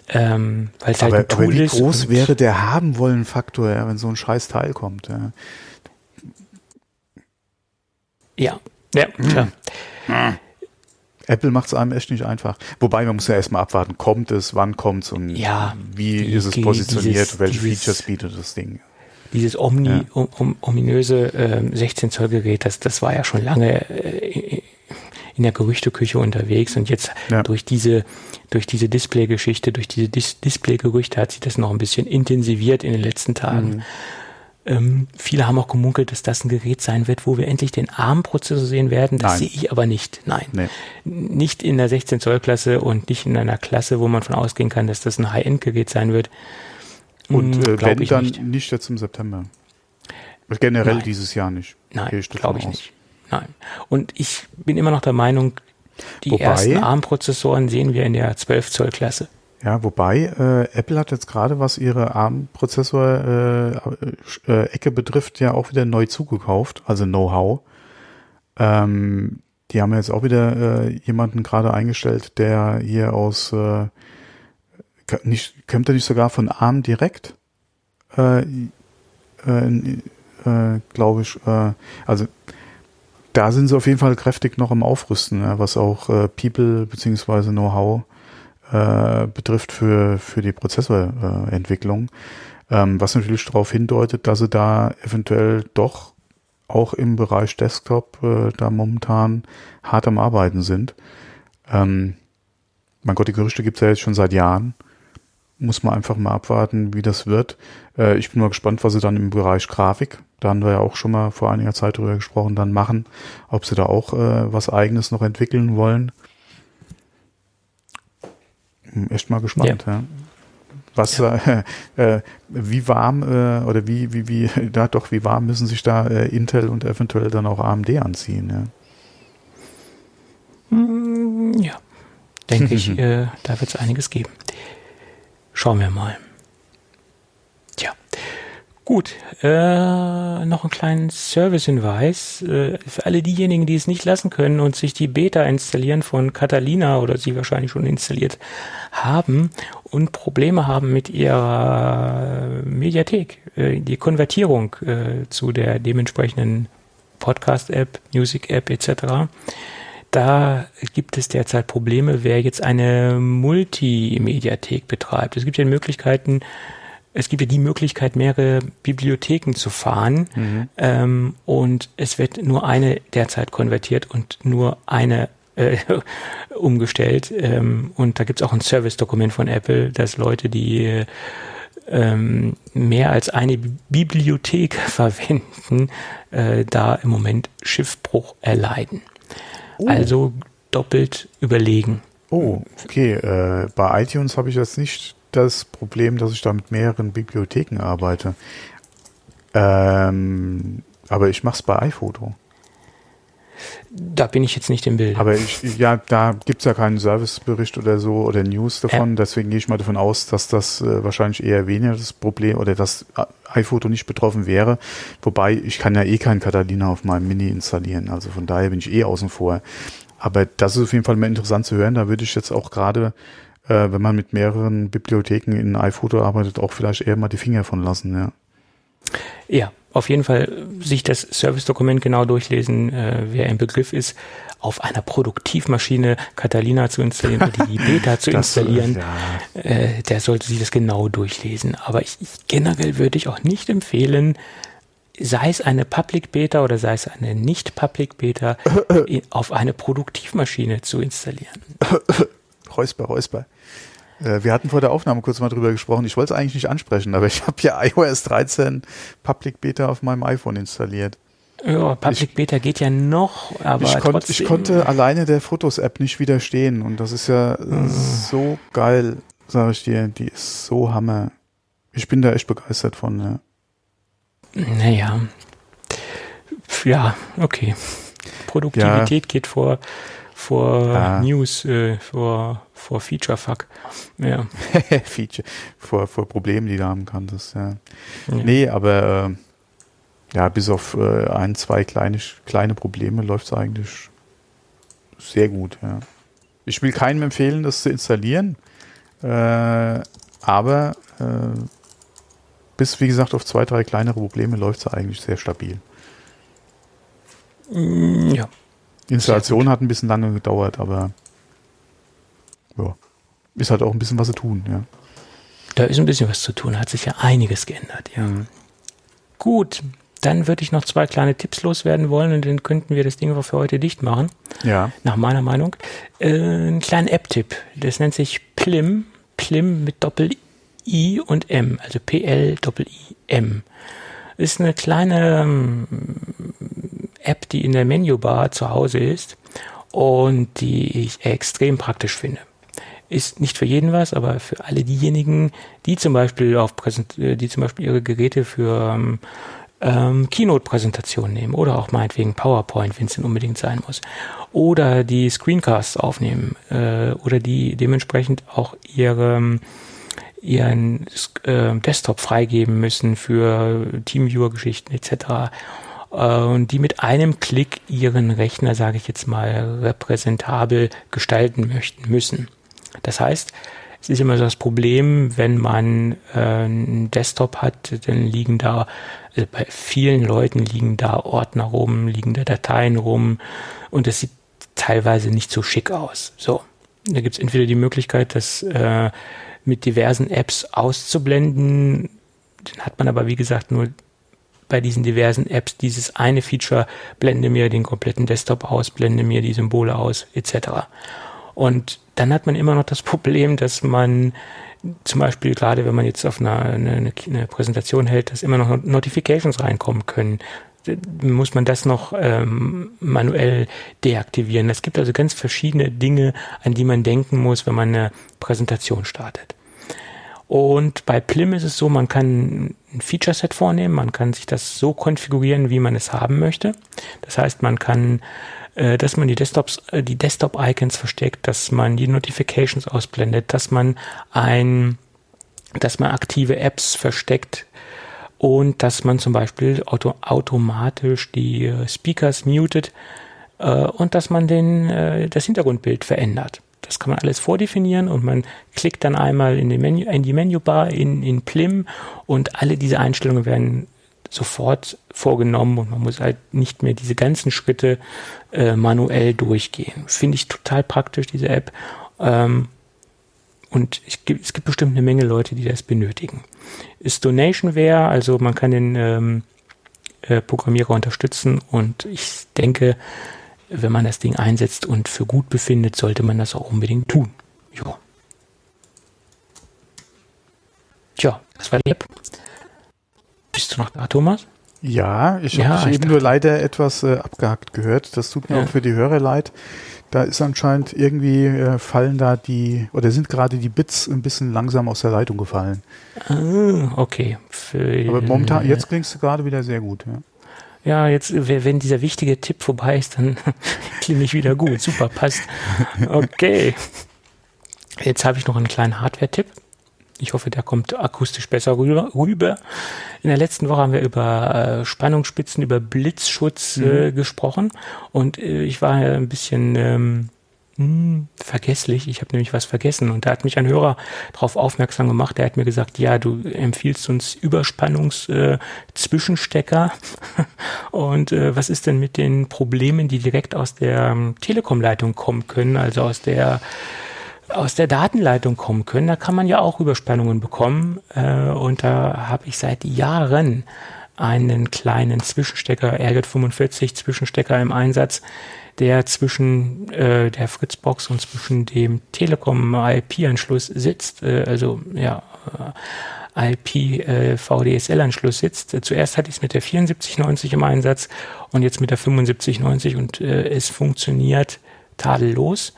Ähm, weil es halt ein Tool aber wie groß wäre der haben wollen Faktor, ja, wenn so ein scheiß Teil kommt. Ja, ja, ja klar. Hm. Apple macht es einem echt nicht einfach. Wobei man muss ja erstmal abwarten, kommt es, wann kommt es und ja, wie die, ist es positioniert, dieses, welche dieses, Features bietet das Ding. Dieses omni, ja. um, um, ominöse äh, 16 Zoll Gerät, das, das war ja schon lange äh, in der Gerüchteküche unterwegs und jetzt ja. durch diese durch diese Display-Geschichte, durch diese Dis Display-Gerüchte hat sich das noch ein bisschen intensiviert in den letzten Tagen. Mhm. Ähm, viele haben auch gemunkelt, dass das ein Gerät sein wird, wo wir endlich den ARM-Prozessor sehen werden. Das Nein. sehe ich aber nicht. Nein. Nee. Nicht in der 16 Zoll Klasse und nicht in einer Klasse, wo man von ausgehen kann, dass das ein High-End-Gerät sein wird. Und hm, äh, wenn dann nicht. nicht jetzt im September. Generell Nein. dieses Jahr nicht. Nein, glaube ich aus. nicht. Nein. Und ich bin immer noch der Meinung, die Wobei, ersten ARM-Prozessoren sehen wir in der 12 Zoll Klasse. Ja, wobei äh, Apple hat jetzt gerade, was ihre ARM-Prozessor-Ecke äh, äh, betrifft, ja auch wieder neu zugekauft, also Know-how. Ähm, die haben jetzt auch wieder äh, jemanden gerade eingestellt, der hier aus, äh, nicht, kommt er nicht sogar von ARM direkt? Äh, äh, äh, Glaube ich. Äh, also da sind sie auf jeden Fall kräftig noch im Aufrüsten, ja, was auch äh, People beziehungsweise Know-how äh, betrifft für, für die Prozessorentwicklung. Ähm, was natürlich darauf hindeutet, dass sie da eventuell doch auch im Bereich Desktop äh, da momentan hart am Arbeiten sind. Ähm, mein Gott, die Gerüchte gibt es ja jetzt schon seit Jahren. Muss man einfach mal abwarten, wie das wird. Äh, ich bin mal gespannt, was sie dann im Bereich Grafik, da haben wir ja auch schon mal vor einiger Zeit drüber gesprochen, dann machen. Ob sie da auch äh, was eigenes noch entwickeln wollen. Echt mal gespannt, ja. ja. Was, ja. Äh, äh, wie warm äh, oder wie, wie, wie, <laughs> da doch, wie warm müssen sich da äh, Intel und eventuell dann auch AMD anziehen, ja? Hm, ja, denke ich, <laughs> äh, da wird es einiges geben. Schauen wir mal. Gut, äh, noch einen kleinen Service-Hinweis. Äh, für alle diejenigen, die es nicht lassen können und sich die Beta installieren von Catalina oder sie wahrscheinlich schon installiert haben und Probleme haben mit ihrer Mediathek, äh, die Konvertierung äh, zu der dementsprechenden Podcast-App, Music-App etc. Da gibt es derzeit Probleme, wer jetzt eine Multimediathek betreibt. Es gibt ja Möglichkeiten, es gibt ja die Möglichkeit, mehrere Bibliotheken zu fahren mhm. ähm, und es wird nur eine derzeit konvertiert und nur eine äh, <laughs> umgestellt. Ähm, und da gibt es auch ein Service-Dokument von Apple, dass Leute, die ähm, mehr als eine Bibliothek <laughs> verwenden, äh, da im Moment Schiffbruch erleiden. Oh. Also doppelt überlegen. Oh, okay. Äh, bei iTunes habe ich jetzt nicht das Problem, dass ich da mit mehreren Bibliotheken arbeite. Ähm, aber ich mache es bei iPhoto. Da bin ich jetzt nicht im Bild. Aber ich, ja, da gibt es ja keinen Servicebericht oder so oder News davon. Ja. Deswegen gehe ich mal davon aus, dass das äh, wahrscheinlich eher weniger das Problem oder dass iPhoto nicht betroffen wäre. Wobei ich kann ja eh keinen Catalina auf meinem Mini installieren. Also von daher bin ich eh außen vor. Aber das ist auf jeden Fall mal interessant zu hören. Da würde ich jetzt auch gerade, äh, wenn man mit mehreren Bibliotheken in iPhoto arbeitet, auch vielleicht eher mal die Finger von lassen. Ja. Ja, auf jeden Fall sich das Service-Dokument genau durchlesen, äh, wer im Begriff ist, auf einer Produktivmaschine Catalina zu installieren oder die Beta <laughs> zu installieren, ja. äh, der sollte sich das genau durchlesen. Aber ich, ich, generell würde ich auch nicht empfehlen, sei es eine Public Beta oder sei es eine nicht-Public Beta, <coughs> auf eine Produktivmaschine zu installieren. <coughs> Räusper, Räusper. Äh, wir hatten vor der Aufnahme kurz mal drüber gesprochen. Ich wollte es eigentlich nicht ansprechen, aber ich habe ja <laughs> iOS 13 Public Beta auf meinem iPhone installiert. Ja, Public ich, Beta geht ja noch, aber ich, konnt, ich konnte alleine der Fotos-App nicht widerstehen und das ist ja mhm. so geil, sage ich dir. Die ist so hammer. Ich bin da echt begeistert von. Ja. Naja, ja, okay. Produktivität ja. geht vor vor ah. News, äh, vor, vor Feature-Fuck. Ja. <laughs> Feature, vor, vor Problemen, die du haben kannst, ja. ja. Nee, aber äh, ja, bis auf äh, ein, zwei kleine, kleine Probleme läuft es eigentlich sehr gut, ja. Ich will keinem empfehlen, das zu installieren, äh, aber äh, bis, wie gesagt, auf zwei, drei kleinere Probleme läuft es eigentlich sehr stabil. Mm, Installation hat ein bisschen lange gedauert, aber ja, ist halt auch ein bisschen was zu tun, ja. Da ist ein bisschen was zu tun, hat sich ja einiges geändert, ja. Gut, dann würde ich noch zwei kleine Tipps loswerden wollen und dann könnten wir das Ding für heute dicht machen. Ja. Nach meiner Meinung. Äh, einen kleinen App-Tipp. Das nennt sich Plim. Plim mit Doppel-I und M. Also P-L-Doppel-I-M. Ist eine kleine ähm, App, die in der Menübar zu Hause ist und die ich extrem praktisch finde. Ist nicht für jeden was, aber für alle diejenigen, die zum Beispiel auf Präsent, äh, die zum Beispiel ihre Geräte für ähm, ähm, Keynote-Präsentation nehmen oder auch meinetwegen PowerPoint, wenn es denn unbedingt sein muss. Oder die Screencasts aufnehmen äh, oder die dementsprechend auch ihre, ihren äh, Desktop freigeben müssen für Teamviewer-Geschichten etc. Und die mit einem Klick ihren Rechner, sage ich jetzt mal, repräsentabel gestalten möchten müssen. Das heißt, es ist immer so das Problem, wenn man äh, einen Desktop hat, dann liegen da, also bei vielen Leuten liegen da Ordner rum, liegen da Dateien rum und das sieht teilweise nicht so schick aus. So, da gibt es entweder die Möglichkeit, das äh, mit diversen Apps auszublenden, dann hat man aber wie gesagt nur bei diesen diversen Apps dieses eine Feature, blende mir den kompletten Desktop aus, blende mir die Symbole aus, etc. Und dann hat man immer noch das <laughs> Problem, dass man zum Beispiel gerade, wenn man jetzt auf einer eine, eine Präsentation hält, dass immer noch Notifications reinkommen können muss man das noch ähm, manuell deaktivieren. Es gibt also ganz verschiedene Dinge, an die man denken muss, wenn man eine Präsentation startet. Und bei Plim ist es so, man kann ein Feature-Set vornehmen, man kann sich das so konfigurieren, wie man es haben möchte. Das heißt, man kann äh, dass man die Desktops, äh, die Desktop-Icons versteckt, dass man die Notifications ausblendet, dass man ein, dass man aktive Apps versteckt und dass man zum Beispiel auto, automatisch die äh, Speakers mutet äh, und dass man den, äh, das Hintergrundbild verändert. Das kann man alles vordefinieren und man klickt dann einmal in die, Menü, in die Menübar in, in Plim und alle diese Einstellungen werden sofort vorgenommen und man muss halt nicht mehr diese ganzen Schritte äh, manuell durchgehen. Finde ich total praktisch, diese App. Ähm, und ich, es gibt bestimmt eine Menge Leute, die das benötigen. Ist Donationware, also man kann den ähm, äh, Programmierer unterstützen und ich denke, wenn man das Ding einsetzt und für gut befindet, sollte man das auch unbedingt tun. Ja. Tja, das war die App. Bist du noch da, Thomas? Ja, ich ja, habe eben nur leider etwas äh, abgehackt gehört. Das tut mir ja. auch für die Hörer leid. Da ist anscheinend irgendwie äh, fallen da die oder sind gerade die Bits ein bisschen langsam aus der Leitung gefallen. Ah, okay. Für, Aber momentan, jetzt klingst du gerade wieder sehr gut. Ja. Ja, jetzt, wenn dieser wichtige Tipp vorbei ist, dann <laughs> klinge ich wieder gut. Super, passt. Okay. Jetzt habe ich noch einen kleinen Hardware-Tipp. Ich hoffe, der kommt akustisch besser rüber. In der letzten Woche haben wir über äh, Spannungsspitzen, über Blitzschutz äh, mhm. gesprochen und äh, ich war ein bisschen ähm, hm, vergesslich. Ich habe nämlich was vergessen und da hat mich ein Hörer darauf aufmerksam gemacht. Der hat mir gesagt, ja, du empfiehlst uns Überspannungszwischenstecker. Äh, <laughs> und äh, was ist denn mit den Problemen, die direkt aus der ähm, Telekom-Leitung kommen können, also aus der aus der Datenleitung kommen können. Da kann man ja auch Überspannungen bekommen. Äh, und da habe ich seit Jahren einen kleinen Zwischenstecker, RJ45 Zwischenstecker im Einsatz, der zwischen äh, der Fritzbox und zwischen dem Telekom IP-Anschluss sitzt. Äh, also ja, äh, IP-VDSL-Anschluss äh, sitzt. Zuerst hatte ich es mit der 7490 im Einsatz und jetzt mit der 7590 und äh, es funktioniert tadellos.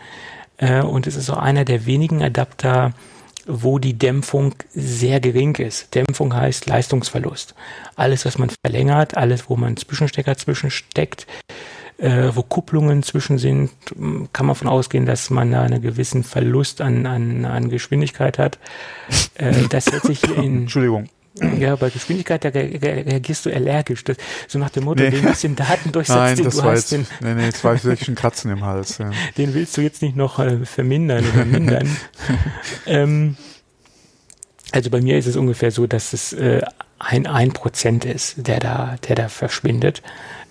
Und es ist auch einer der wenigen Adapter, wo die Dämpfung sehr gering ist. Dämpfung heißt Leistungsverlust. Alles, was man verlängert, alles, wo man Zwischenstecker zwischensteckt, äh, wo Kupplungen zwischen sind, kann man davon ausgehen, dass man da einen gewissen Verlust an, an, an Geschwindigkeit hat. Äh, das setzt sich in. Entschuldigung. Ja, bei Geschwindigkeit da reagierst du allergisch. Das, so nach dem Motto, nee. den bisschen Daten durchsetzt, Nein, den das du war hast, jetzt, den, nee, nee, ich schon Katzen im Hals. Ja. Den willst du jetzt nicht noch äh, vermindern oder mindern. <laughs> ähm, also bei mir ist es ungefähr so, dass es äh, ein ein Prozent ist, der da, der da verschwindet.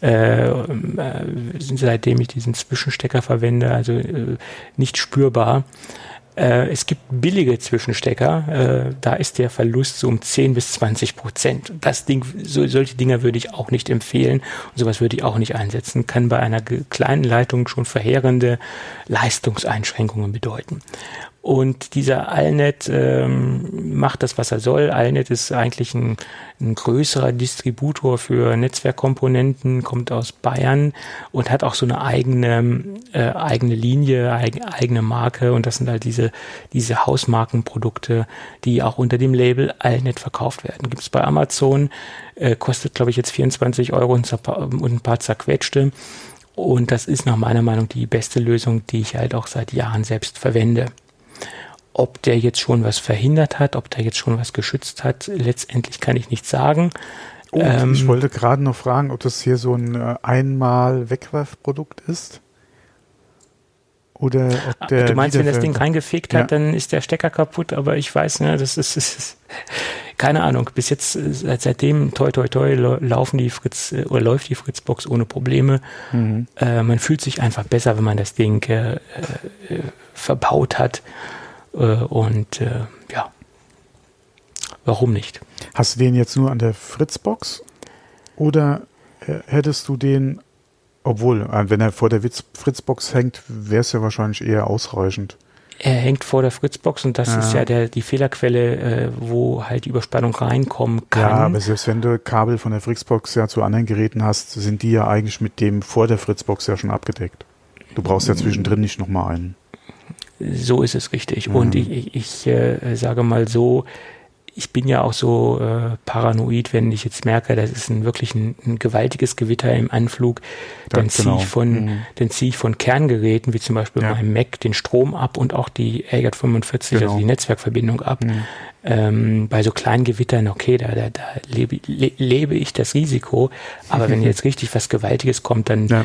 Äh, äh, seitdem ich diesen Zwischenstecker verwende, also äh, nicht spürbar. Äh, es gibt billige Zwischenstecker, äh, da ist der Verlust so um 10 bis 20 Prozent. Das Ding, so, solche Dinger würde ich auch nicht empfehlen und sowas würde ich auch nicht einsetzen. Kann bei einer kleinen Leitung schon verheerende Leistungseinschränkungen bedeuten. Und dieser Allnet ähm, macht das, was er soll. Allnet ist eigentlich ein, ein größerer Distributor für Netzwerkkomponenten, kommt aus Bayern und hat auch so eine eigene, äh, eigene Linie, eig eigene Marke. Und das sind halt diese, diese Hausmarkenprodukte, die auch unter dem Label Allnet verkauft werden. Gibt es bei Amazon, äh, kostet glaube ich jetzt 24 Euro und ein paar zerquetschte. Und das ist nach meiner Meinung die beste Lösung, die ich halt auch seit Jahren selbst verwende. Ob der jetzt schon was verhindert hat, ob der jetzt schon was geschützt hat, letztendlich kann ich nicht sagen. Oh, ähm, ich wollte gerade noch fragen, ob das hier so ein äh, einmal Wegwerfprodukt ist. Oder ob ah, der. Du meinst, wenn das Ding reingefegt hat, ja. dann ist der Stecker kaputt, aber ich weiß, ne, das ist, <laughs> das ist keine Ahnung. Bis jetzt, äh, seitdem, toi, toi, toi, laufen die Fritz, äh, oder läuft die Fritzbox ohne Probleme. Mhm. Äh, man fühlt sich einfach besser, wenn man das Ding äh, verbaut hat. Äh, und äh, ja, warum nicht? Hast du den jetzt nur an der Fritzbox oder äh, hättest du den, obwohl, wenn er vor der Fritzbox hängt, wäre es ja wahrscheinlich eher ausreichend. Er hängt vor der Fritzbox und das ja. ist ja der, die Fehlerquelle, äh, wo halt die Überspannung reinkommen kann. Ja, aber selbst wenn du Kabel von der Fritzbox ja zu anderen Geräten hast, sind die ja eigentlich mit dem vor der Fritzbox ja schon abgedeckt. Du brauchst ja zwischendrin nicht nochmal einen. So ist es richtig. Mhm. Und ich, ich, ich äh, sage mal so, ich bin ja auch so äh, paranoid, wenn ich jetzt merke, das ist ein wirklich ein, ein gewaltiges Gewitter im Anflug, dann ziehe genau. ich von, mhm. dann ziehe ich von Kerngeräten, wie zum Beispiel ja. meinem Mac, den Strom ab und auch die AirGuard45, genau. also die Netzwerkverbindung ab. Mhm. Ähm, bei so kleinen Gewittern, okay, da, da, da lebe, le, lebe ich das Risiko, aber <laughs> wenn jetzt richtig was Gewaltiges kommt, dann ja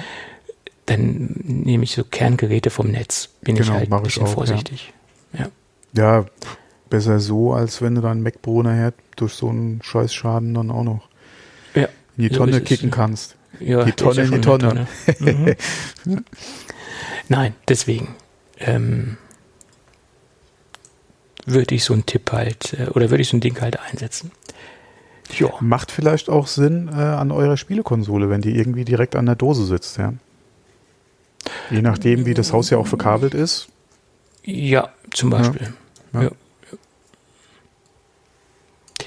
dann nehme ich so Kerngeräte vom Netz. Bin genau, ich halt ein bisschen auch, vorsichtig. Ja. ja. besser so, als wenn du deinen MacBro nachher durch so einen Scheißschaden dann auch noch ja, in die Tonne so kicken kannst. Ja, die Tonne in die Tonne. Tonne. Mhm. Nein, deswegen ähm, würde ich so einen Tipp halt, äh, oder würde ich so ein Ding halt einsetzen. Ja. Macht vielleicht auch Sinn äh, an eurer Spielekonsole, wenn die irgendwie direkt an der Dose sitzt, ja. Je nachdem, wie das Haus ja auch verkabelt ist. Ja, zum Beispiel. Ja. Ja.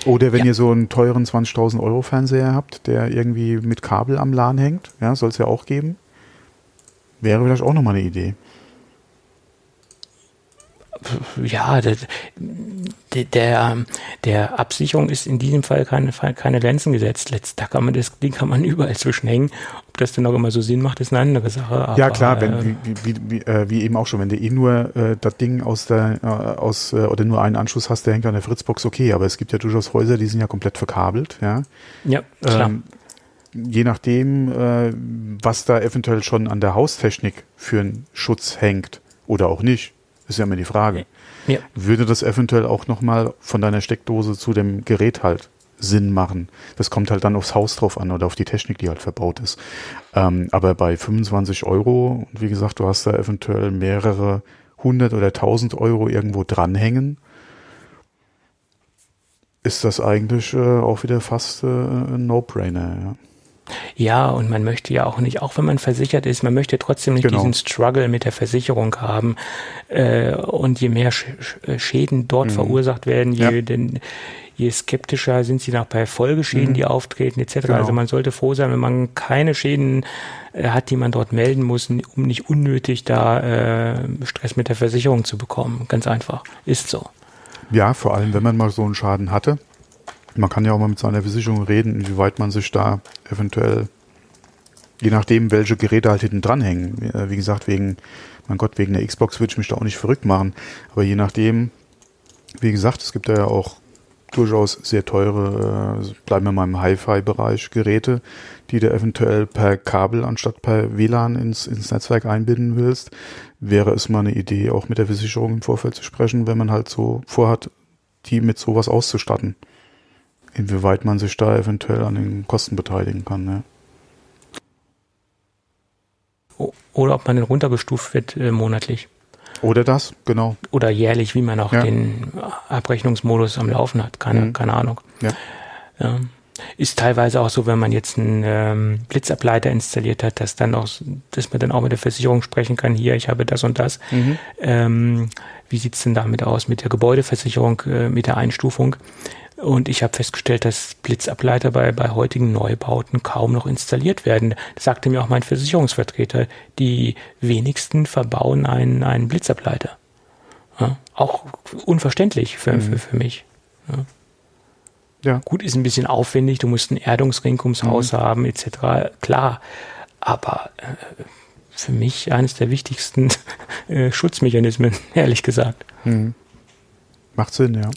Oder wenn ja. ihr so einen teuren 20.000 Euro Fernseher habt, der irgendwie mit Kabel am LAN hängt, ja, soll es ja auch geben. Wäre vielleicht auch nochmal eine Idee ja, der, der, der Absicherung ist in diesem Fall keine, keine Lenzen gesetzt. Da kann man das Ding kann man <laughs> überall zwischenhängen. Ob das dann auch immer so Sinn macht, ist eine andere Sache. Aber, ja klar, wenn, äh, wie, wie, wie, äh, wie, eben auch schon, wenn du eh nur äh, das Ding aus der äh, aus äh, oder nur einen Anschluss hast, der hängt an der Fritzbox, okay. Aber es gibt ja durchaus Häuser, die sind ja komplett verkabelt, ja. Ja, klar. Ähm, je nachdem, äh, was da eventuell schon an der Haustechnik für einen Schutz hängt oder auch nicht ist ja immer die Frage. Ja. Würde das eventuell auch nochmal von deiner Steckdose zu dem Gerät halt Sinn machen? Das kommt halt dann aufs Haus drauf an oder auf die Technik, die halt verbaut ist. Ähm, aber bei 25 Euro, wie gesagt, du hast da eventuell mehrere hundert oder tausend Euro irgendwo dranhängen, ist das eigentlich äh, auch wieder fast äh, ein No-Brainer. Ja. Ja, und man möchte ja auch nicht, auch wenn man versichert ist, man möchte trotzdem nicht genau. diesen Struggle mit der Versicherung haben. Äh, und je mehr Sch äh, Schäden dort mhm. verursacht werden, je, ja. denn, je skeptischer sind sie noch bei Folgeschäden, mhm. die auftreten, etc. Genau. Also man sollte froh sein, wenn man keine Schäden äh, hat, die man dort melden muss, um nicht unnötig da äh, Stress mit der Versicherung zu bekommen. Ganz einfach. Ist so. Ja, vor allem, wenn man mal so einen Schaden hatte man kann ja auch mal mit seiner Versicherung reden, inwieweit man sich da eventuell, je nachdem, welche Geräte halt hinten dranhängen. Wie gesagt, wegen, mein Gott, wegen der Xbox würde ich mich da auch nicht verrückt machen. Aber je nachdem, wie gesagt, es gibt da ja auch durchaus sehr teure, äh, bleiben wir mal im Hi-Fi-Bereich, Geräte, die du eventuell per Kabel anstatt per WLAN ins, ins Netzwerk einbinden willst, wäre es mal eine Idee, auch mit der Versicherung im Vorfeld zu sprechen, wenn man halt so vorhat, die mit sowas auszustatten inwieweit man sich da eventuell an den Kosten beteiligen kann. Ne? Oder ob man den runtergestuft wird äh, monatlich. Oder das, genau. Oder jährlich, wie man auch ja. den Abrechnungsmodus am Laufen hat. Keine, mhm. keine Ahnung. Ja. ja. ist teilweise auch so, wenn man jetzt einen ähm, Blitzableiter installiert hat, dass dann auch, dass man dann auch mit der Versicherung sprechen kann, hier, ich habe das und das. Mhm. Ähm, wie sieht's denn damit aus mit der Gebäudeversicherung, äh, mit der Einstufung? Und ich habe festgestellt, dass Blitzableiter bei, bei heutigen Neubauten kaum noch installiert werden. Das sagte mir auch mein Versicherungsvertreter. Die wenigsten verbauen einen, einen Blitzableiter. Ja, auch unverständlich für, mhm. für, für mich. Ja. ja. Gut, ist ein bisschen aufwendig, du musst einen Erdungsring ums mhm. Haus haben, etc. Klar. Aber äh, für mich eines der wichtigsten <laughs> äh, Schutzmechanismen, <laughs> ehrlich gesagt. Mhm. Macht Sinn, ja. Ja.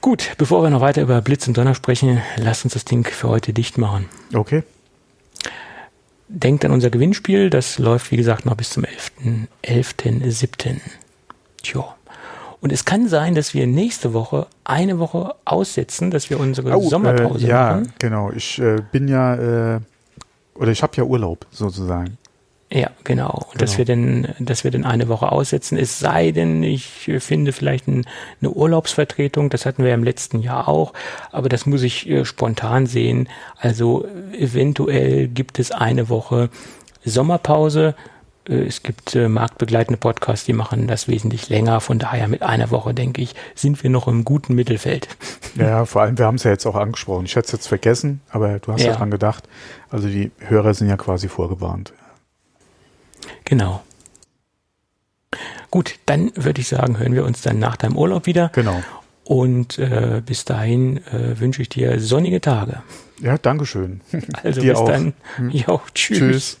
Gut, bevor wir noch weiter über Blitz und Donner sprechen, lasst uns das Ding für heute dicht machen. Okay. Denkt an unser Gewinnspiel, das läuft wie gesagt noch bis zum 11.7. 11. 11. Tja. Und es kann sein, dass wir nächste Woche eine Woche aussetzen, dass wir unsere oh, Sommerpause äh, ja, machen. Ja, genau. Ich äh, bin ja, äh, oder ich habe ja Urlaub sozusagen. Ja, genau. Und genau. dass wir denn, dass wir denn eine Woche aussetzen. Es sei denn, ich finde vielleicht ein, eine Urlaubsvertretung. Das hatten wir ja im letzten Jahr auch. Aber das muss ich äh, spontan sehen. Also eventuell gibt es eine Woche Sommerpause. Äh, es gibt äh, marktbegleitende Podcasts, die machen das wesentlich länger. Von daher mit einer Woche, denke ich, sind wir noch im guten Mittelfeld. <laughs> Ja, vor allem, wir haben es ja jetzt auch angesprochen. Ich hätte es jetzt vergessen, aber du hast ja dran gedacht. Also die Hörer sind ja quasi vorgewarnt. Genau. Gut, dann würde ich sagen, hören wir uns dann nach deinem Urlaub wieder. Genau. Und äh, bis dahin äh, wünsche ich dir sonnige Tage. Ja, Dankeschön. Also dir bis auch. dann. Hm. Jo, tschüss. tschüss.